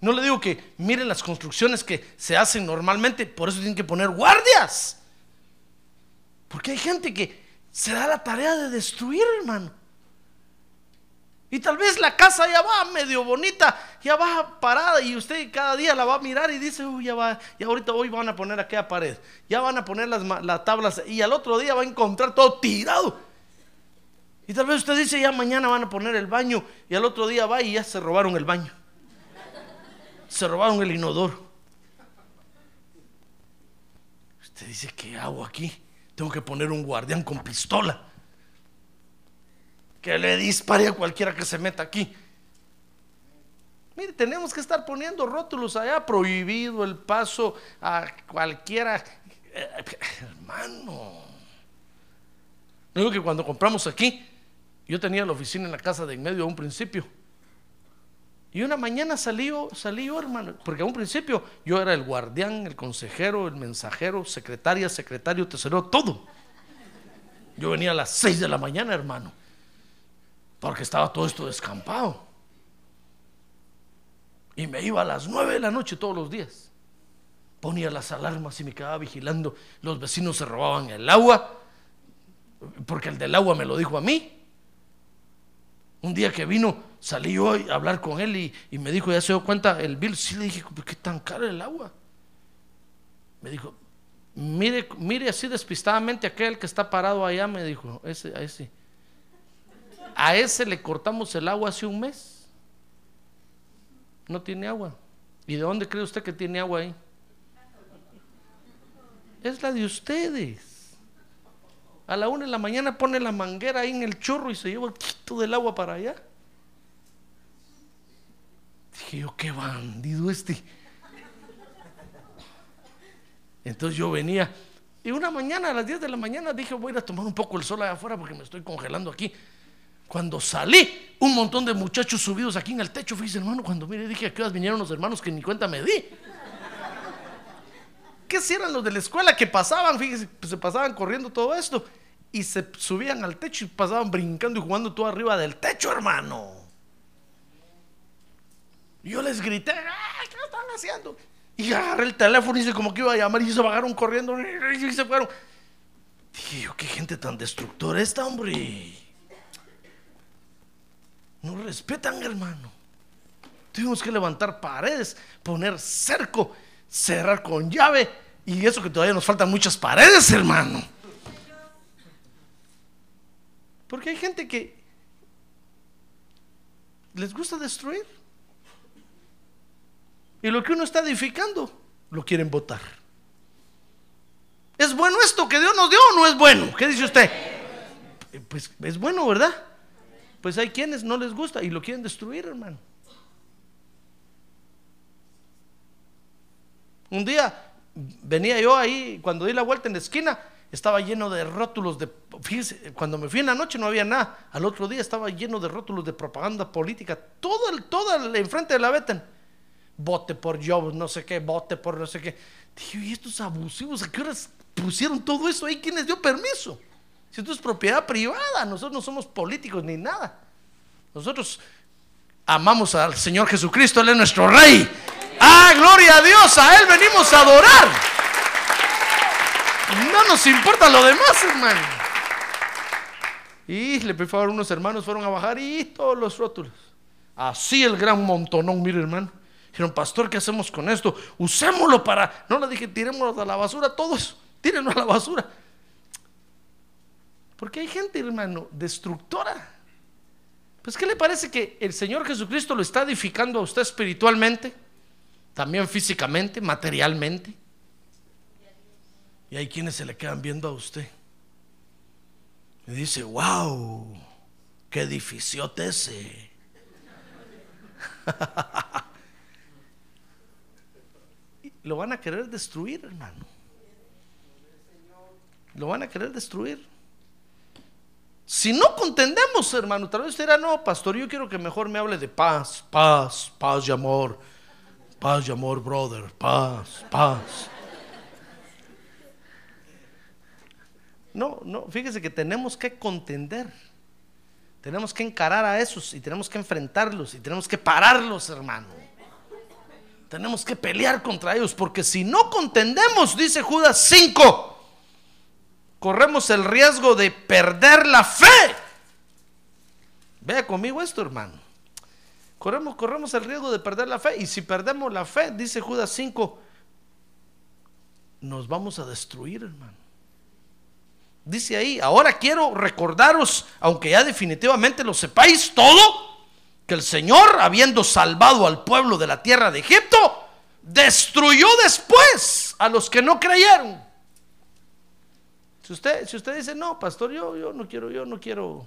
No le digo que miren las construcciones que se hacen normalmente, por eso tienen que poner guardias. Porque hay gente que se da la tarea de destruir, hermano. Y tal vez la casa ya va medio bonita, ya va parada y usted cada día la va a mirar y dice, uy, ya va, ya ahorita hoy van a poner aquella pared, ya van a poner las, las tablas y al otro día va a encontrar todo tirado. Y tal vez usted dice, ya mañana van a poner el baño y al otro día va y ya se robaron el baño. Se robaron el inodoro. Usted dice, ¿qué hago aquí? Tengo que poner un guardián con pistola. Que le dispare a cualquiera que se meta aquí. Mire, tenemos que estar poniendo rótulos allá, prohibido el paso a cualquiera. Eh, hermano. No digo que cuando compramos aquí, yo tenía la oficina en la casa de en medio a un principio. Y una mañana salió, salió, hermano, porque a un principio yo era el guardián, el consejero, el mensajero, secretaria, secretario, tesorero, todo. Yo venía a las 6 de la mañana, hermano, porque estaba todo esto descampado. Y me iba a las 9 de la noche todos los días. Ponía las alarmas y me quedaba vigilando. Los vecinos se robaban el agua, porque el del agua me lo dijo a mí. Un día que vino, salí yo a hablar con él y, me dijo, ya se dio cuenta el bill. Sí, le dije, ¿por qué tan caro el agua? Me dijo, mire, mire así despistadamente aquel que está parado allá, me dijo, ese, a ese. A ese le cortamos el agua hace un mes. No tiene agua. ¿Y de dónde cree usted que tiene agua ahí? Es la de ustedes. A la una de la mañana pone la manguera ahí en el chorro y se lleva todo el agua para allá. Dije yo, qué bandido este. Entonces yo venía y una mañana a las 10 de la mañana dije voy a ir a tomar un poco el sol allá afuera porque me estoy congelando aquí. Cuando salí, un montón de muchachos subidos aquí en el techo, fíjese hermano, cuando mire dije a qué horas vinieron los hermanos que ni cuenta me di. Qué si eran los de la escuela que pasaban, fíjese, pues, se pasaban corriendo todo esto y se subían al techo y pasaban brincando y jugando todo arriba del techo, hermano. Yo les grité, "¡Ah, ¿qué están haciendo? Y agarré el teléfono y hice como que iba a llamar y se bajaron corriendo y se fueron. Dije yo, qué gente tan destructora esta, hombre. No respetan, hermano. Tuvimos que levantar paredes, poner cerco, cerrar con llave. Y eso que todavía nos faltan muchas paredes, hermano. Porque hay gente que les gusta destruir. Y lo que uno está edificando, lo quieren votar. ¿Es bueno esto que Dios nos dio o no es bueno? ¿Qué dice usted? Pues es bueno, ¿verdad? Pues hay quienes no les gusta y lo quieren destruir, hermano. Un día venía yo ahí, cuando di la vuelta en la esquina, estaba lleno de rótulos de... Fíjese, cuando me fui en la noche no había nada. Al otro día estaba lleno de rótulos de propaganda política. Todo el, todo el enfrente de la Beten. Vote por Job, no sé qué, vote por no sé qué. Dije, ¿y estos abusivos a qué horas pusieron todo eso ahí? ¿Quién les dio permiso? Si esto es propiedad privada, nosotros no somos políticos ni nada. Nosotros amamos al Señor Jesucristo, Él es nuestro Rey. Ah, gloria a Dios, a Él venimos a adorar. No nos importa lo demás, hermano. Y le por favor, unos hermanos fueron a bajar y todos los rótulos. Así el gran montonón, mire hermano. Dijeron, pastor, ¿qué hacemos con esto? Usémoslo para... No le dije, tirémoslo a la basura, todos. Tírenlo a la basura. Porque hay gente, hermano, destructora. Pues, ¿qué le parece que el Señor Jesucristo lo está edificando a usted espiritualmente? También físicamente, materialmente. Y hay quienes se le quedan viendo a usted. Y dice, wow, qué edificiote ese. Lo van a querer destruir, hermano. Lo van a querer destruir. Si no contendemos, hermano, tal vez usted dirá, no, pastor, yo quiero que mejor me hable de paz, paz, paz y amor. Paz y amor, brother, paz, paz. No, no, fíjese que tenemos que contender. Tenemos que encarar a esos y tenemos que enfrentarlos y tenemos que pararlos, hermano. Tenemos que pelear contra ellos porque si no contendemos, dice Judas 5, corremos el riesgo de perder la fe. Vea conmigo esto, hermano. Corremos, corremos el riesgo de perder la fe. Y si perdemos la fe, dice Judas 5, nos vamos a destruir, hermano. Dice ahí, ahora quiero recordaros, aunque ya definitivamente lo sepáis todo, que el Señor, habiendo salvado al pueblo de la tierra de Egipto, destruyó después a los que no creyeron. Si usted, si usted dice, no, pastor, yo, yo no quiero, yo no quiero,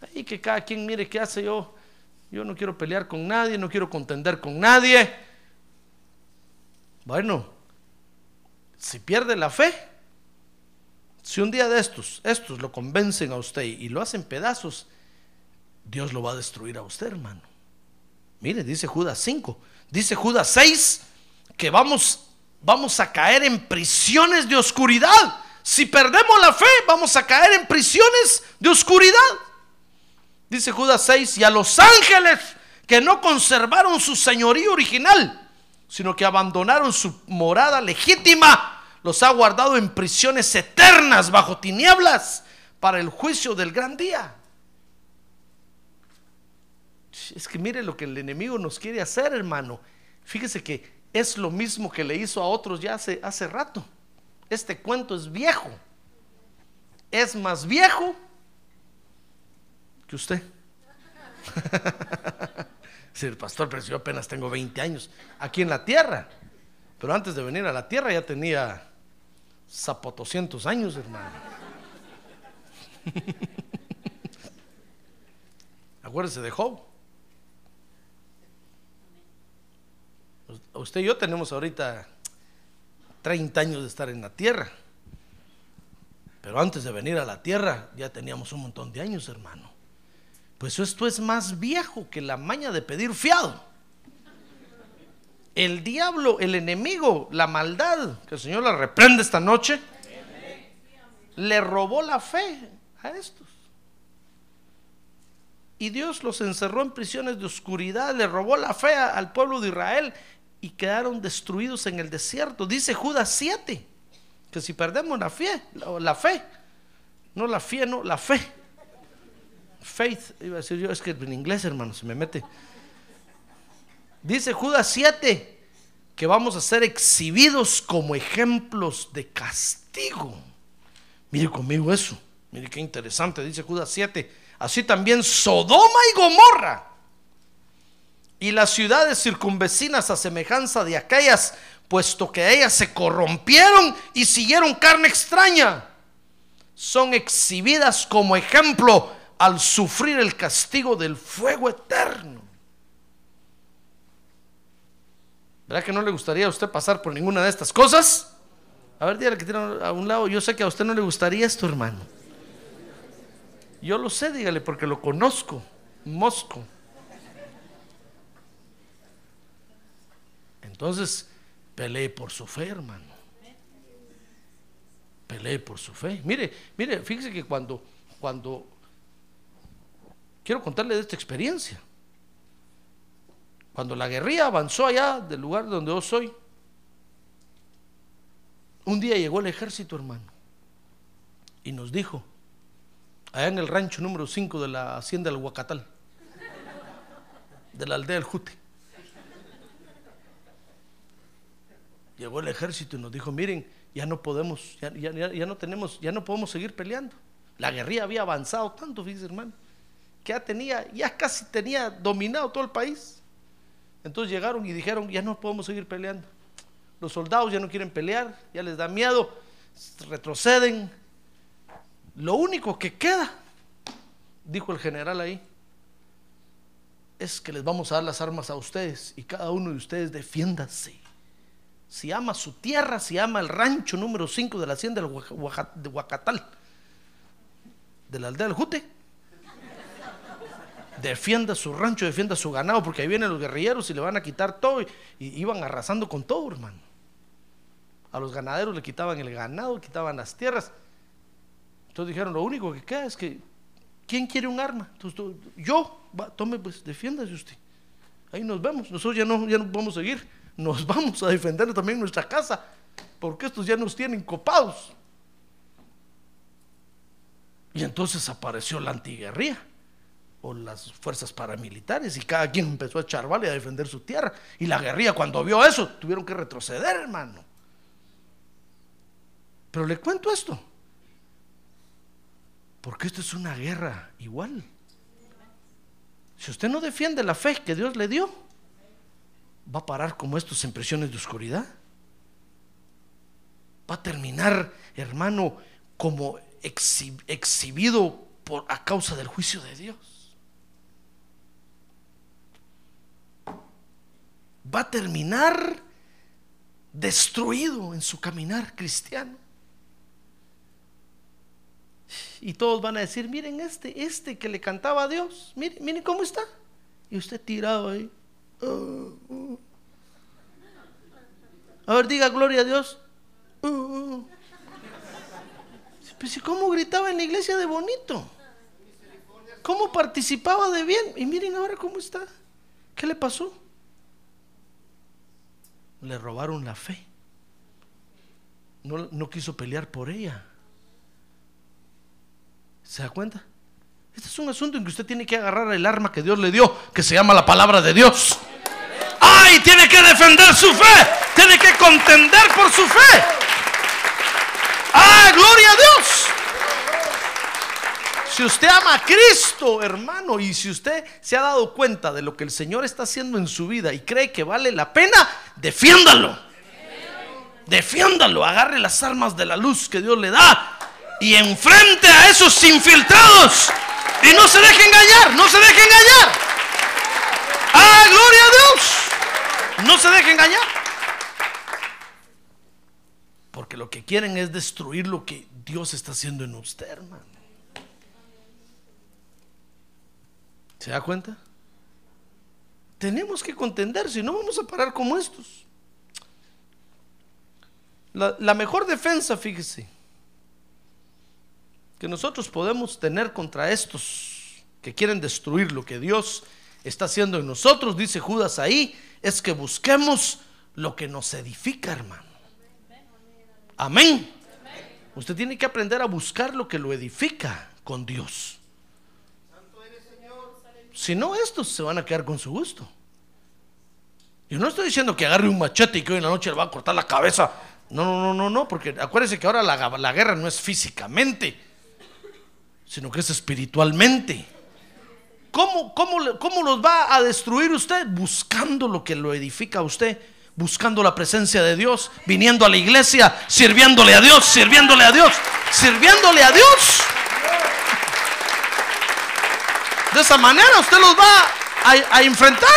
ahí que cada quien mire qué hace yo, yo no quiero pelear con nadie, no quiero contender con nadie. Bueno, si pierde la fe, si un día de estos, estos lo convencen a usted y lo hacen pedazos, Dios lo va a destruir a usted, hermano. Mire, dice Judas 5, dice Judas 6, que vamos, vamos a caer en prisiones de oscuridad. Si perdemos la fe, vamos a caer en prisiones de oscuridad. Dice Judas 6, y a los ángeles que no conservaron su señorío original, sino que abandonaron su morada legítima, los ha guardado en prisiones eternas bajo tinieblas para el juicio del gran día. Es que mire lo que el enemigo nos quiere hacer, hermano. Fíjese que es lo mismo que le hizo a otros ya hace, hace rato. Este cuento es viejo. Es más viejo usted. Sí, el pastor, pero yo apenas tengo 20 años aquí en la tierra. Pero antes de venir a la tierra ya tenía zapotoscientos años, hermano. Acuérdese de Job. Usted y yo tenemos ahorita 30 años de estar en la tierra. Pero antes de venir a la tierra ya teníamos un montón de años, hermano. Pues esto es más viejo que la maña de pedir fiado. El diablo, el enemigo, la maldad, que el Señor la reprende esta noche, le robó la fe a estos. Y Dios los encerró en prisiones de oscuridad, le robó la fe al pueblo de Israel y quedaron destruidos en el desierto. Dice Judas 7, que si perdemos la fe, la fe, no la fe, no, la fe. Faith, iba a decir yo, es que en inglés, hermano, se me mete. Dice Judas 7 que vamos a ser exhibidos como ejemplos de castigo. Mire conmigo eso. Mire qué interesante, dice Judas 7. Así también Sodoma y Gomorra y las ciudades circunvecinas a semejanza de aquellas, puesto que ellas se corrompieron y siguieron carne extraña, son exhibidas como ejemplo al sufrir el castigo del fuego eterno. ¿Verdad que no le gustaría a usted pasar por ninguna de estas cosas? A ver, dígale que tiene a un lado. Yo sé que a usted no le gustaría esto, hermano. Yo lo sé, dígale, porque lo conozco. Mosco. Entonces, pelee por su fe, hermano. Pelee por su fe. Mire, mire, fíjese que cuando, cuando, quiero contarle de esta experiencia. Cuando la guerrilla avanzó allá del lugar donde yo soy, un día llegó el ejército, hermano, y nos dijo, allá en el rancho número 5 de la hacienda del Huacatal, de la aldea del Jute. Llegó el ejército y nos dijo, miren, ya no podemos, ya no tenemos, ya no podemos seguir peleando. La guerrilla había avanzado tanto, fíjense hermano, que ya tenía, ya casi tenía dominado todo el país. Entonces llegaron y dijeron, ya no podemos seguir peleando. Los soldados ya no quieren pelear, ya les da miedo, retroceden. Lo único que queda, dijo el general ahí, es que les vamos a dar las armas a ustedes y cada uno de ustedes defiéndase. Si ama su tierra, si ama el rancho número 5 de la hacienda de Huacatal, de la aldea del Jute, defienda su rancho, defienda su ganado, porque ahí vienen los guerrilleros y le van a quitar todo. Y, iban arrasando con todo, hermano. A los ganaderos le quitaban el ganado, quitaban las tierras. Entonces dijeron, lo único que queda es que, ¿quién quiere un arma? Entonces, yo, tome, pues, defiéndase usted. Ahí nos vemos. Nosotros ya no, ya no vamos a seguir. Nos vamos a defender también nuestra casa, porque estos ya nos tienen copados. Y entonces apareció la antiguerría o las fuerzas paramilitares y cada quien empezó a echar vale a defender su tierra. Y la guerrilla cuando vio eso tuvieron que retroceder, hermano. Pero le cuento esto, porque esto es una guerra igual. Si usted no defiende la fe que Dios le dio, va a parar como estos en presiones de oscuridad. Va a terminar, hermano, como exhibido por, a causa del juicio de Dios. Va a terminar destruido en su caminar cristiano. Y todos van a decir, miren este, este que le cantaba a Dios, miren, miren cómo está. Y usted tirado ahí. Uh. A ver, diga gloria a Dios. Pues, ¿Cómo gritaba en la iglesia de bonito? ¿Cómo participaba de bien? Y miren ahora cómo está. ¿Qué le pasó? Le robaron la fe. No, no quiso pelear por ella. ¿Se da cuenta? Este es un asunto en que usted tiene que agarrar el arma que Dios le dio, que se llama la palabra de Dios. ¡Ay! Tiene que defender su fe. Tiene que contender por su fe. ¡Ah! ¡Gloria a Dios! Si usted ama a Cristo, hermano, y si usted se ha dado cuenta de lo que el Señor está haciendo en su vida y cree que vale la pena, defiéndalo. Defiéndalo, agarre las armas de la luz que Dios le da y enfrente a esos infiltrados y no se deje engañar, no se deje engañar. ¡Ah, gloria a Dios! No se deje engañar. Porque lo que quieren es destruir lo que Dios está haciendo en usted, hermano. ¿Se da cuenta? tenemos que contender, si no vamos a parar como estos. La, mejor defensa, fíjese, que nosotros podemos tener contra estos que quieren destruir lo que Dios está haciendo en nosotros, dice Judas ahí, es que busquemos lo que nos edifica, hermano. Amén. Usted tiene que aprender a buscar lo que lo edifica con Dios. Si no, estos se van a quedar con su gusto. Yo no estoy diciendo que agarre un machete y que hoy en la noche le va a cortar la cabeza. No, no, no, no, no, porque acuérdese que ahora la, la guerra no es físicamente, sino que es espiritualmente. ¿Cómo, cómo, cómo los va a destruir usted? Buscando lo que lo edifica a usted, buscando la presencia de Dios, viniendo a la iglesia, sirviéndole a Dios, sirviéndole a Dios, sirviéndole a Dios. De esa manera usted los va a, enfrentar.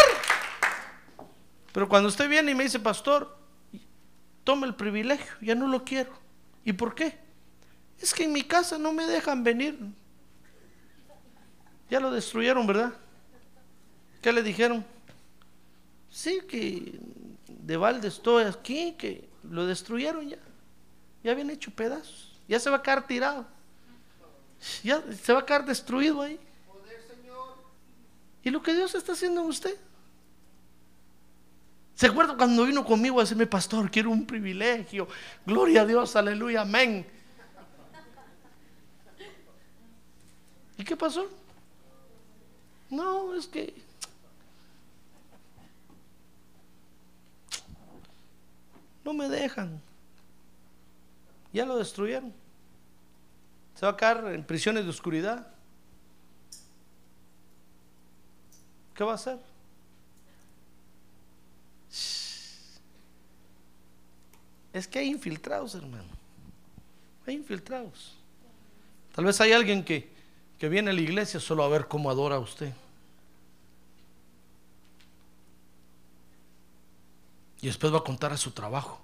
Pero cuando usted viene y me dice, pastor, tome el privilegio, ya no lo quiero. ¿Y por qué? Es que en mi casa no me dejan venir. Ya lo destruyeron, ¿verdad? ¿Qué le dijeron? Sí, que de balde estoy aquí, que lo destruyeron ya. Ya habían hecho pedazos. Ya se va a quedar tirado. Ya se va a quedar destruido ahí. ¿Y lo que Dios está haciendo en usted? ¿Se acuerda cuando vino conmigo a decirme, pastor, quiero un privilegio? Gloria a Dios, aleluya, amén. ¿Y qué pasó? No, es que no me dejan. Ya lo destruyeron. Se va a quedar en prisiones de oscuridad. ¿Qué va a hacer? Es que hay infiltrados, hermano. Hay infiltrados. Tal vez hay alguien que, que viene a la iglesia solo a ver cómo adora a usted. Y después va a contar a su trabajo.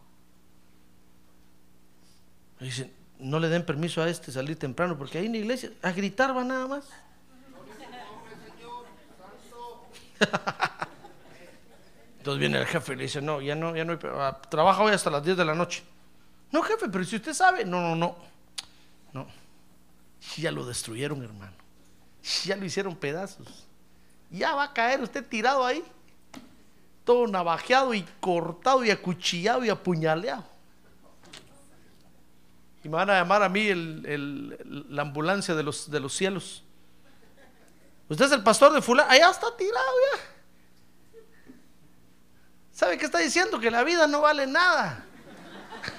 Y no le den permiso a este salir temprano, porque ahí en la iglesia a gritar va nada más. Entonces viene el jefe y le dice, no, ya no, ya no, ah, trabaja hoy hasta las 10 de la noche. No, jefe, pero si usted sabe, no, no, no, no. Ya lo destruyeron, hermano. Ya lo hicieron pedazos. Ya va a caer usted tirado ahí, todo navajeado y cortado y acuchillado y apuñaleado. Y me van a llamar a mí el- el- la ambulancia de los, de los cielos. Usted es el pastor de fulano, allá está tirado ya. ¿Sabe qué está diciendo? Que la vida no vale nada.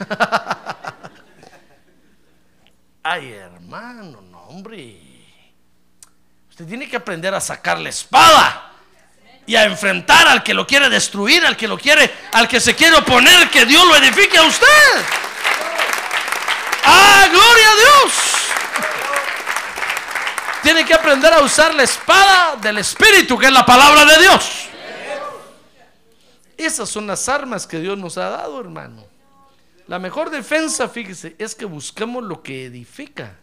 Ay, hermano, no, hombre. Usted tiene que aprender a sacar la espada y a enfrentar al que lo quiere destruir, al que lo quiere, al que se quiere oponer, que Dios lo edifique a usted. ¡Ah, gloria a Dios! Tiene que aprender a usar la espada del Espíritu, que es la palabra de Dios. Esas son las armas que Dios nos ha dado, hermano. La mejor defensa, fíjese, es que busquemos lo que edifica.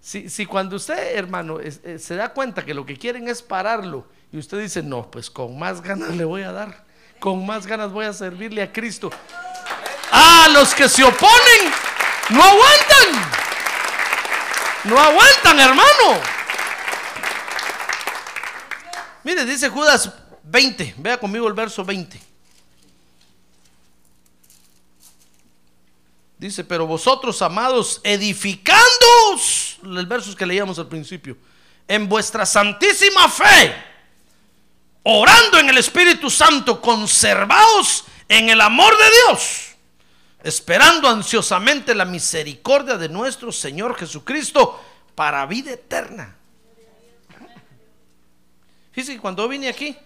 Si, cuando usted, hermano, eh, se da cuenta que lo que quieren es pararlo y usted dice, no, pues con más ganas le voy a dar, con más ganas voy a servirle a Cristo. A los que se oponen, no aguantan, no aguantan, hermano. Mire, dice Judas 20, vea conmigo el verso 20. Dice, pero vosotros, amados, edificándoos, el verso que leíamos al principio, en vuestra santísima fe, orando en el Espíritu Santo, conservaos en el amor de Dios, esperando ansiosamente la misericordia de nuestro Señor Jesucristo para vida eterna. Fíjense que cuando vine aquí,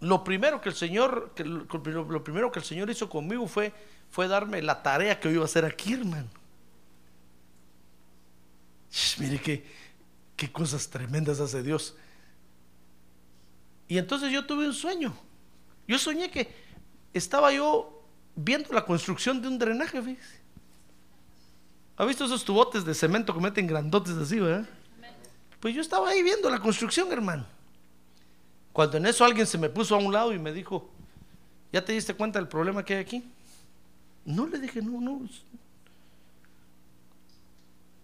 lo primero que el Señor, lo, primero que el Señor hizo conmigo fue, fue darme la tarea que iba a hacer aquí, hermano. Mire qué, qué cosas tremendas hace Dios. Y entonces yo tuve un sueño. Yo soñé que estaba yo viendo la construcción de un drenaje. ¿Ha visto esos tubotes de cemento que meten grandotes así, verdad? Pues yo estaba ahí viendo la construcción, hermano. Cuando en eso alguien se me puso a un lado y me dijo, ¿ya te diste cuenta del problema que hay aquí? No le dije, no, no.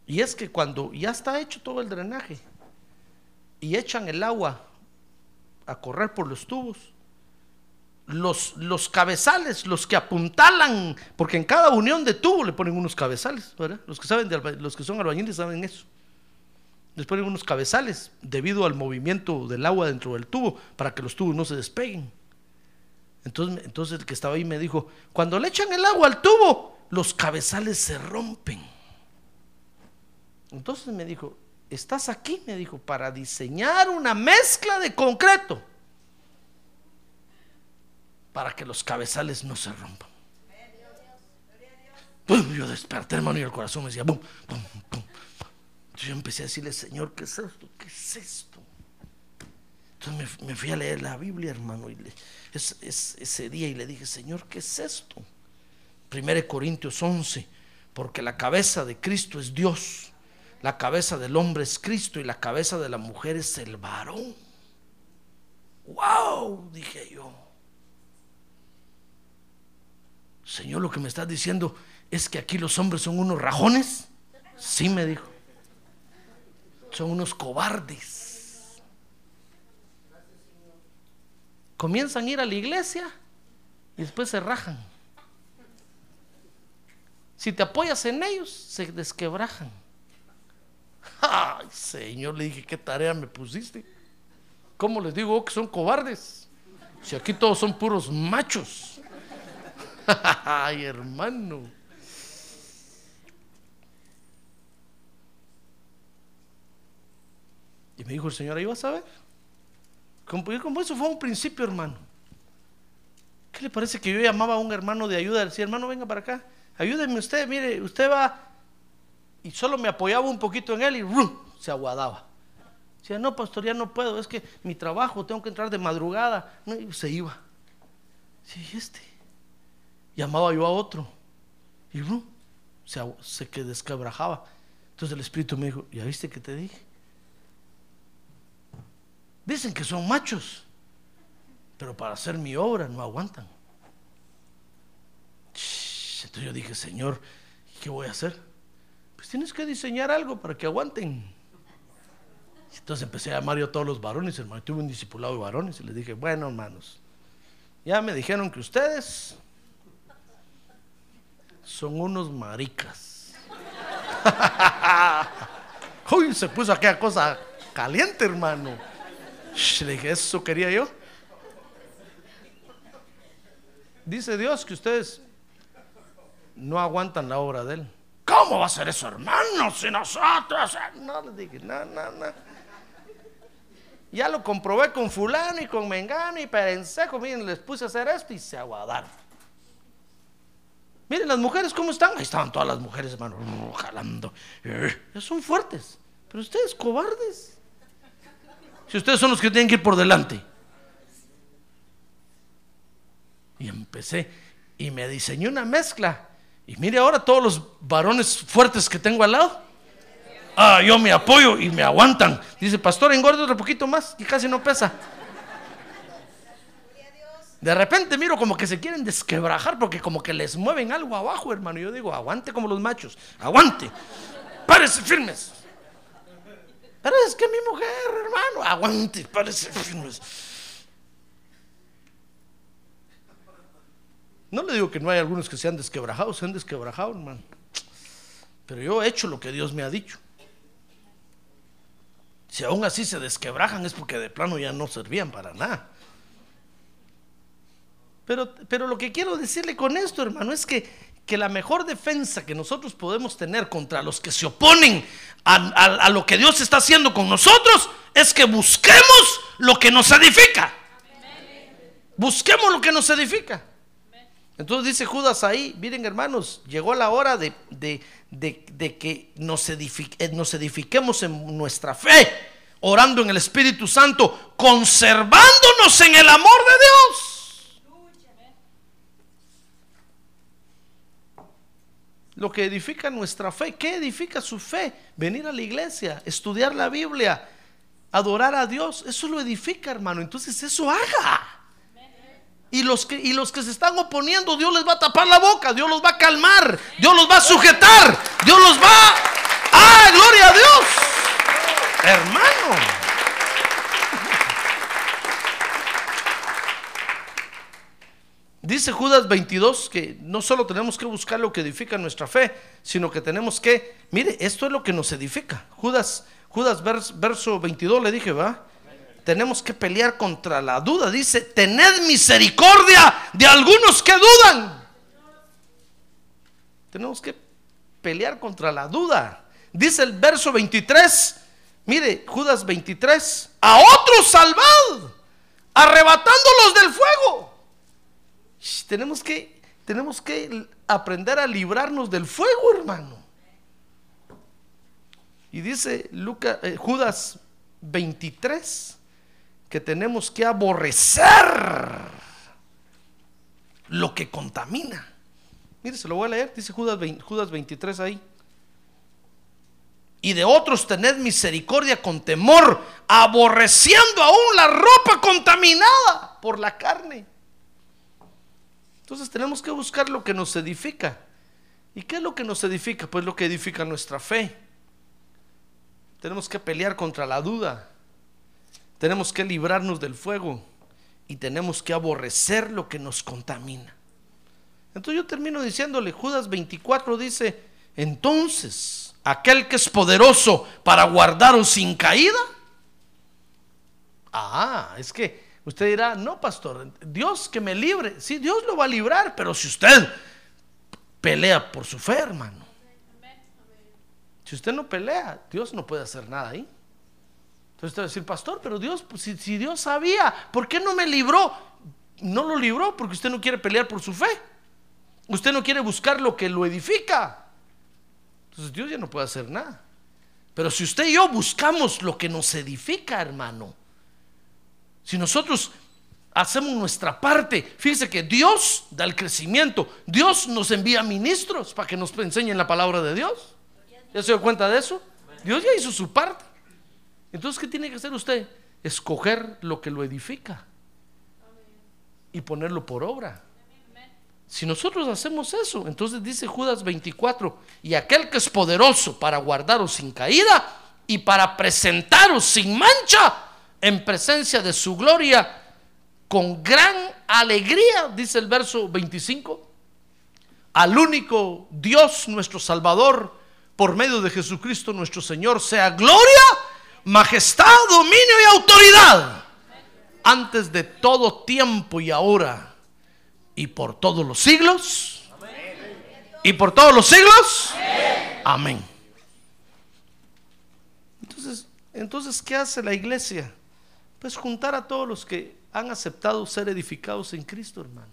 Y es que cuando ya está hecho todo el drenaje y echan el agua a correr por los tubos, los, los cabezales, los que apuntalan, porque en cada unión de tubo le ponen unos cabezales. Los que saben, de los que son albañiles saben eso. Les ponen unos cabezales debido al movimiento del agua dentro del tubo para que los tubos no se despeguen. Entonces, entonces el que estaba ahí me dijo, cuando le echan el agua al tubo, los cabezales se rompen. Entonces me dijo, estás aquí, me dijo, para diseñar una mezcla de concreto para que los cabezales no se rompan. Pum, yo desperté, hermano, y el corazón me decía, bum, bum. Entonces yo empecé a decirle, Señor, ¿qué es esto? ¿Qué es esto? Entonces me, fui a leer la Biblia, hermano, y es- ese día y le dije, Señor, ¿qué es esto? 1 Corintios 11, porque la cabeza de Cristo es Dios, la cabeza del hombre es Cristo y la cabeza de la mujer es el varón. ¡Wow! Dije yo. Señor, lo que me estás diciendo es que aquí los hombres son unos rajones. Sí, me dijo. Son unos cobardes. Comienzan a ir a la iglesia y después se rajan. Si te apoyas en ellos, se desquebrajan. Ay, Señor, le dije, ¿qué tarea me pusiste? ¿Cómo les digo que son cobardes? Si aquí todos son puros machos. Ay, hermano. Y me dijo el Señor, ahí vas a ver. Como, como eso fue un principio, hermano. ¿Qué le parece que yo llamaba a un hermano de ayuda? Decía, hermano, venga para acá. Ayúdeme usted, mire, usted va. Y solo me apoyaba un poquito en él y se aguadaba. Decía, no, pastor, ya no puedo, es que mi trabajo, tengo que entrar de madrugada. No, y se iba. Sí, ¿y este. Llamaba yo a otro. Y ¡rum! se, se que desquebrajaba. Entonces el Espíritu me dijo, ¿ya viste que te dije? Dicen que son machos, pero para hacer mi obra no aguantan. Entonces yo dije, Señor, ¿qué voy a hacer? Pues tienes que diseñar algo para que aguanten. Entonces empecé a llamar yo a todos los varones, hermano. Tuve un discipulado de varones y les dije, bueno, hermanos, ya me dijeron que ustedes son unos maricas. Uy, se puso aquella cosa caliente, hermano. Le dije, eso quería yo. Dice Dios que ustedes no aguantan la obra de Él. ¿Cómo va a ser eso, hermano? Si nosotros. No, le dije, no, no, no. Ya lo comprobé con fulano y con mengano y perencejo. Miren, les puse a hacer esto y se aguadaron. Miren las mujeres cómo están. Ahí estaban todas las mujeres, hermano, jalando. Eh, Son fuertes, pero ustedes cobardes. Si ustedes son los que tienen que ir por delante. Y empecé y me diseñé una mezcla. Y mire ahora todos los varones fuertes que tengo al lado. Ah, yo me apoyo y me aguantan. Dice, pastor, engorda otro poquito más y casi no pesa. De repente miro como que se quieren desquebrajar porque como que les mueven algo abajo, hermano. Yo digo, aguante como los machos, aguante. Párese firmes. Pero es que mi mujer, hermano, aguante, párese firmes. No le digo que no hay algunos que se han desquebrajado, se han desquebrajado, hermano. Pero yo he hecho lo que Dios me ha dicho. Si aún así se desquebrajan es porque de plano ya no servían para nada. Pero, pero lo que quiero decirle con esto, hermano, es que, que la mejor defensa que nosotros podemos tener contra los que se oponen a, a- lo que Dios está haciendo con nosotros es que busquemos lo que nos edifica. Busquemos lo que nos edifica. Entonces dice Judas ahí, miren hermanos, llegó la hora de, de- de- de que nos, edifi- eh, nos edifiquemos en nuestra fe, orando en el Espíritu Santo, conservándonos en el amor de Dios. Lo que edifica nuestra fe. ¿Qué edifica su fe? Venir a la iglesia, estudiar la Biblia, adorar a Dios. Eso lo edifica, hermano. Entonces eso haga. Y los, que, y los que se están oponiendo, Dios les va a tapar la boca, Dios los va a calmar, Dios los va a sujetar, Dios los va... ¡Ah, gloria a Dios! Hermano. Dice Judas 22 que no solo tenemos que buscar lo que edifica nuestra fe, sino que tenemos que, mire, esto es lo que nos edifica. Judas, Judas verso 22 le dije, va. Tenemos que pelear contra la duda. Dice, tened misericordia de algunos que dudan. Tenemos que pelear contra la duda. Dice el verso 23, mire, Judas 23, a otros salvad, arrebatándolos del fuego tenemos que, tenemos que aprender a librarnos del fuego, hermano. Y dice Lucas, eh, Judas 23 que tenemos que aborrecer lo que contamina. Mire, se lo voy a leer, dice Judas, Judas 23 ahí. Y de otros tened misericordia con temor, aborreciendo aún la ropa contaminada por la carne entonces tenemos que buscar lo que nos edifica. ¿Y qué es lo que nos edifica? Pues lo que edifica nuestra fe. Tenemos que pelear contra la duda. Tenemos que librarnos del fuego. Y tenemos que aborrecer lo que nos contamina. Entonces yo termino diciéndole, Judas 24 dice, entonces, aquel que es poderoso para guardaros sin caída. Ah, es que Usted dirá, no, pastor, Dios que me libre. Sí, Dios lo va a librar, pero si usted pelea por su fe, hermano. Si usted no pelea, Dios no puede hacer nada ahí. Entonces usted va a decir, pastor, pero Dios, pues, si, si Dios sabía, ¿por qué no me libró? No lo libró porque usted no quiere pelear por su fe. Usted no quiere buscar lo que lo edifica. Entonces Dios ya no puede hacer nada. Pero si usted y yo buscamos lo que nos edifica, hermano, si nosotros hacemos nuestra parte, fíjese que Dios da el crecimiento. Dios nos envía ministros para que nos enseñen la palabra de Dios. ¿Ya se dio cuenta de eso? Dios ya hizo su parte. Entonces, ¿qué tiene que hacer usted? Escoger lo que lo edifica y ponerlo por obra. Si nosotros hacemos eso, entonces dice Judas 24, y aquel que es poderoso para guardaros sin caída y para presentaros sin mancha en presencia de su gloria con gran alegría, dice el verso 25, al único Dios nuestro Salvador, por medio de Jesucristo nuestro Señor, sea gloria, majestad, dominio y autoridad, antes de todo tiempo y ahora, y por todos los siglos, y por todos los siglos, amén. Entonces, entonces, ¿qué hace la iglesia? Pues juntar a todos los que han aceptado ser edificados en Cristo, hermano.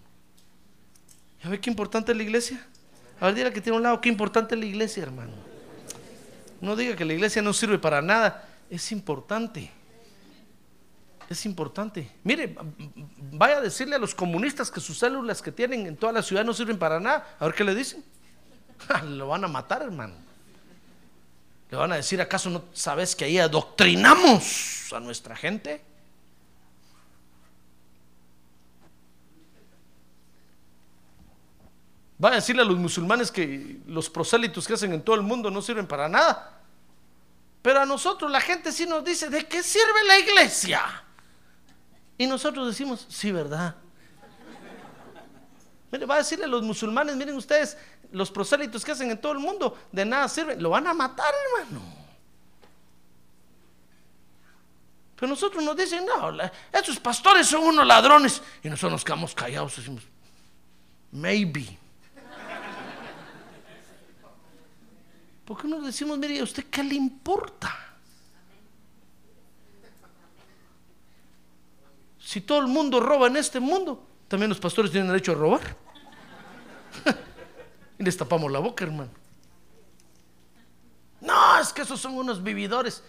¿Ya ve qué importante es la iglesia? A ver, diga que tiene un lado, qué importante es la iglesia, hermano. No diga que la iglesia no sirve para nada. Es importante. Es importante. Mire, vaya a decirle a los comunistas que sus células que tienen en toda la ciudad no sirven para nada. A ver qué le dicen. Lo van a matar, hermano. Le van a decir, ¿acaso no sabes que ahí adoctrinamos a nuestra gente? Va a decirle a los musulmanes que los prosélitos que hacen en todo el mundo no sirven para nada. Pero a nosotros la gente sí nos dice, ¿de qué sirve la iglesia? Y nosotros decimos, sí, ¿verdad? Mire, va a decirle a los musulmanes, miren ustedes, los prosélitos que hacen en todo el mundo, de nada sirven, lo van a matar, hermano. Pero nosotros nos dicen, no, estos pastores son unos ladrones. Y nosotros nos quedamos callados decimos, maybe. ¿Por qué no decimos, mire, ¿a usted qué le importa? Si todo el mundo roba en este mundo, también los pastores tienen derecho a robar. y les tapamos la boca, hermano. No, es que esos son unos vividores.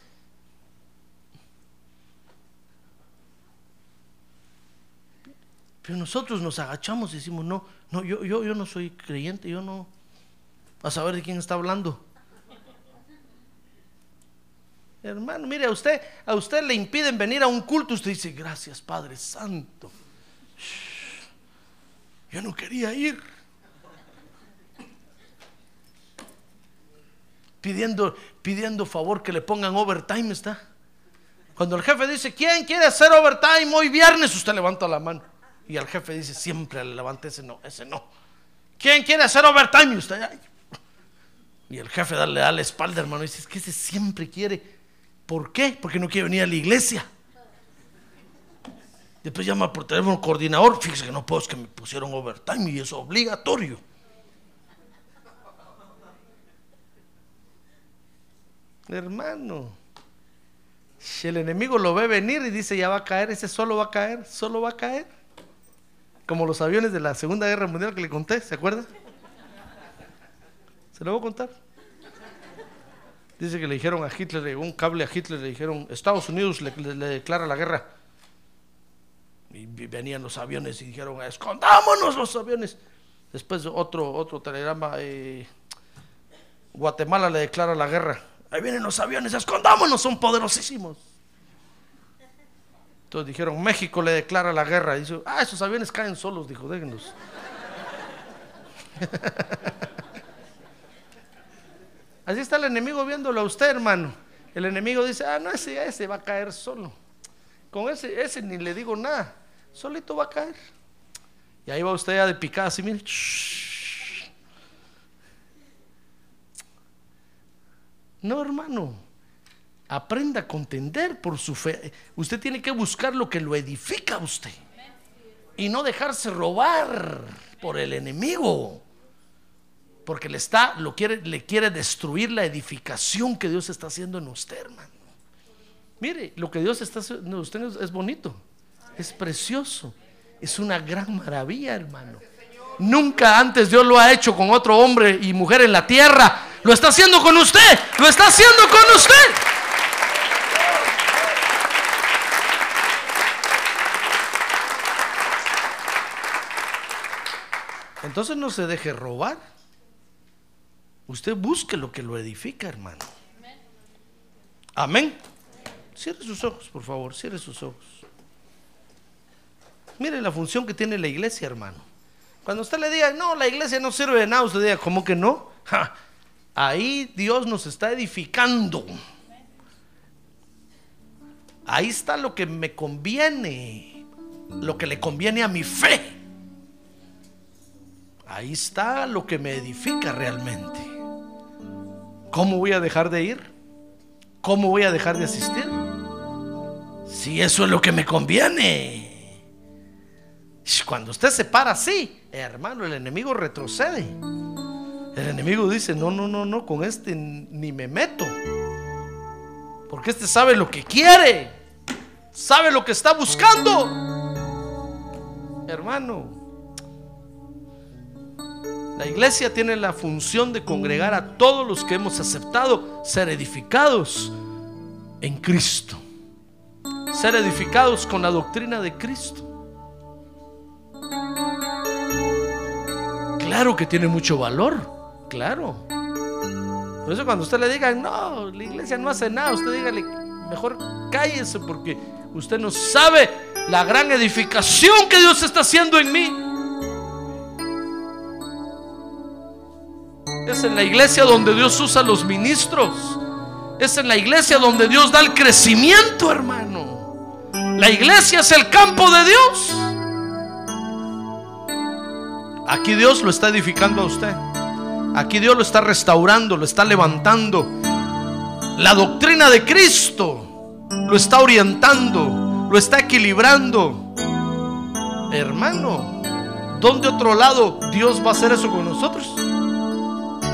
Pero nosotros nos agachamos y decimos, no, no, yo, yo, yo no soy creyente, yo no, a saber de quién está hablando. Hermano, mire, a usted, a usted le impiden venir a un culto, usted dice, gracias Padre Santo. Yo no quería ir. Pidiendo, pidiendo favor que le pongan overtime, está. Cuando el jefe dice, ¿quién quiere hacer overtime hoy viernes? Usted levanta la mano. Y el jefe dice, siempre le levanta ese no, ese no. ¿Quién quiere hacer overtime? Y usted, ay. Y el jefe le da la espalda, hermano, y dice, es que ese siempre quiere. ¿Por qué? Porque no quiere venir a la iglesia. Después llama por teléfono coordinador, fíjese que no puedo, es que me pusieron overtime y es obligatorio. Hermano, si el enemigo lo ve venir y dice ya va a caer, ese solo va a caer, solo va a caer. Como los aviones de la Segunda Guerra Mundial que le conté, ¿se acuerda? Se lo voy a contar. Dice que le dijeron a Hitler, llegó un cable a Hitler, le dijeron, Estados Unidos le, declara la guerra. Y venían los aviones y dijeron, escondámonos los aviones. Después otro, otro telegrama, eh, Guatemala le declara la guerra. Ahí vienen los aviones, escondámonos, son poderosísimos. Entonces dijeron, México le declara la guerra. Y dice, ah, esos aviones caen solos, dijo, déjenlos. Así está el enemigo viéndolo a usted, hermano. El enemigo dice, ah, no, ese, ese va a caer solo. Con ese, ese ni le digo nada. Solito va a caer. Y ahí va usted ya de picada así, mire. No, hermano. Aprenda a contender por su fe. Usted tiene que buscar lo que lo edifica a usted. Y no dejarse robar por el enemigo. Porque le está, lo quiere, le quiere destruir la edificación que Dios está haciendo en usted, hermano. Mire, lo que Dios está haciendo en usted es, es bonito, es precioso, es una gran maravilla, hermano. Nunca antes Dios lo ha hecho con otro hombre y mujer en la tierra. Lo está haciendo con usted, lo está haciendo con usted. Entonces no se deje robar. Usted busque lo que lo edifica, hermano. Amén. Cierre sus ojos, por favor, cierre sus ojos. Mire la función que tiene la iglesia, hermano. Cuando usted le diga, no, la iglesia no sirve de nada, usted diga, ¿cómo que no? Ahí Dios nos está edificando. Ahí está lo que me conviene, lo que le conviene a mi fe. Ahí está lo que me edifica realmente. ¿Cómo voy a dejar de ir? ¿Cómo voy a dejar de asistir? Si eso es lo que me conviene. Cuando usted se para así, hermano, el enemigo retrocede. El enemigo dice, no, no, no, no, con este ni me meto. Porque este sabe lo que quiere. Sabe lo que está buscando. Hermano, la iglesia tiene la función de congregar a todos los que hemos aceptado ser edificados en Cristo. Ser edificados con la doctrina de Cristo. Claro que tiene mucho valor, claro. Por eso cuando usted le diga, no, la iglesia no hace nada, usted dígale, mejor cállese porque usted no sabe la gran edificación que Dios está haciendo en mí. Es en la iglesia donde Dios usa los ministros. Es en la iglesia donde Dios da el crecimiento, hermano. La iglesia es el campo de Dios. Aquí Dios lo está edificando a usted. Aquí Dios lo está restaurando, lo está levantando. La doctrina de Cristo lo está orientando, lo está equilibrando. Hermano, ¿dónde otro lado Dios va a hacer eso con nosotros?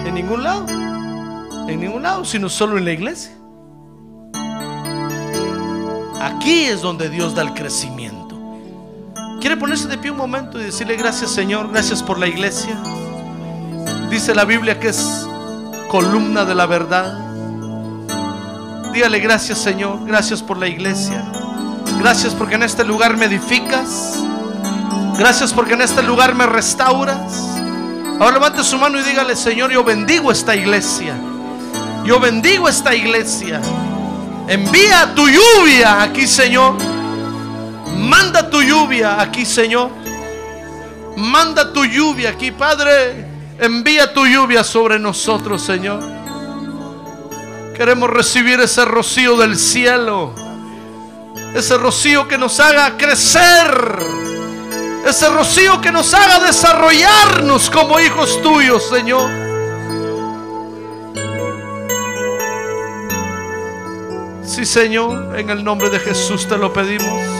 En ningún lado. En ningún lado, sino solo en la iglesia. Aquí es donde Dios da el crecimiento. ¿Quiere ponerse de pie un momento y decirle gracias Señor, gracias por la iglesia? Dice la Biblia que es columna de la verdad. Dígale gracias Señor, gracias por la iglesia. Gracias porque en este lugar me edificas. Gracias porque en este lugar me restauras. Ahora levante su mano y dígale, Señor, yo bendigo esta iglesia. Yo bendigo esta iglesia. Envía tu lluvia aquí, Señor. Manda tu lluvia aquí, Señor. Manda tu lluvia aquí, Padre. Envía tu lluvia sobre nosotros, Señor. Queremos recibir ese rocío del cielo. Ese rocío que nos haga crecer. Ese rocío que nos haga desarrollarnos como hijos tuyos, Señor. Sí, Señor, en el nombre de Jesús te lo pedimos.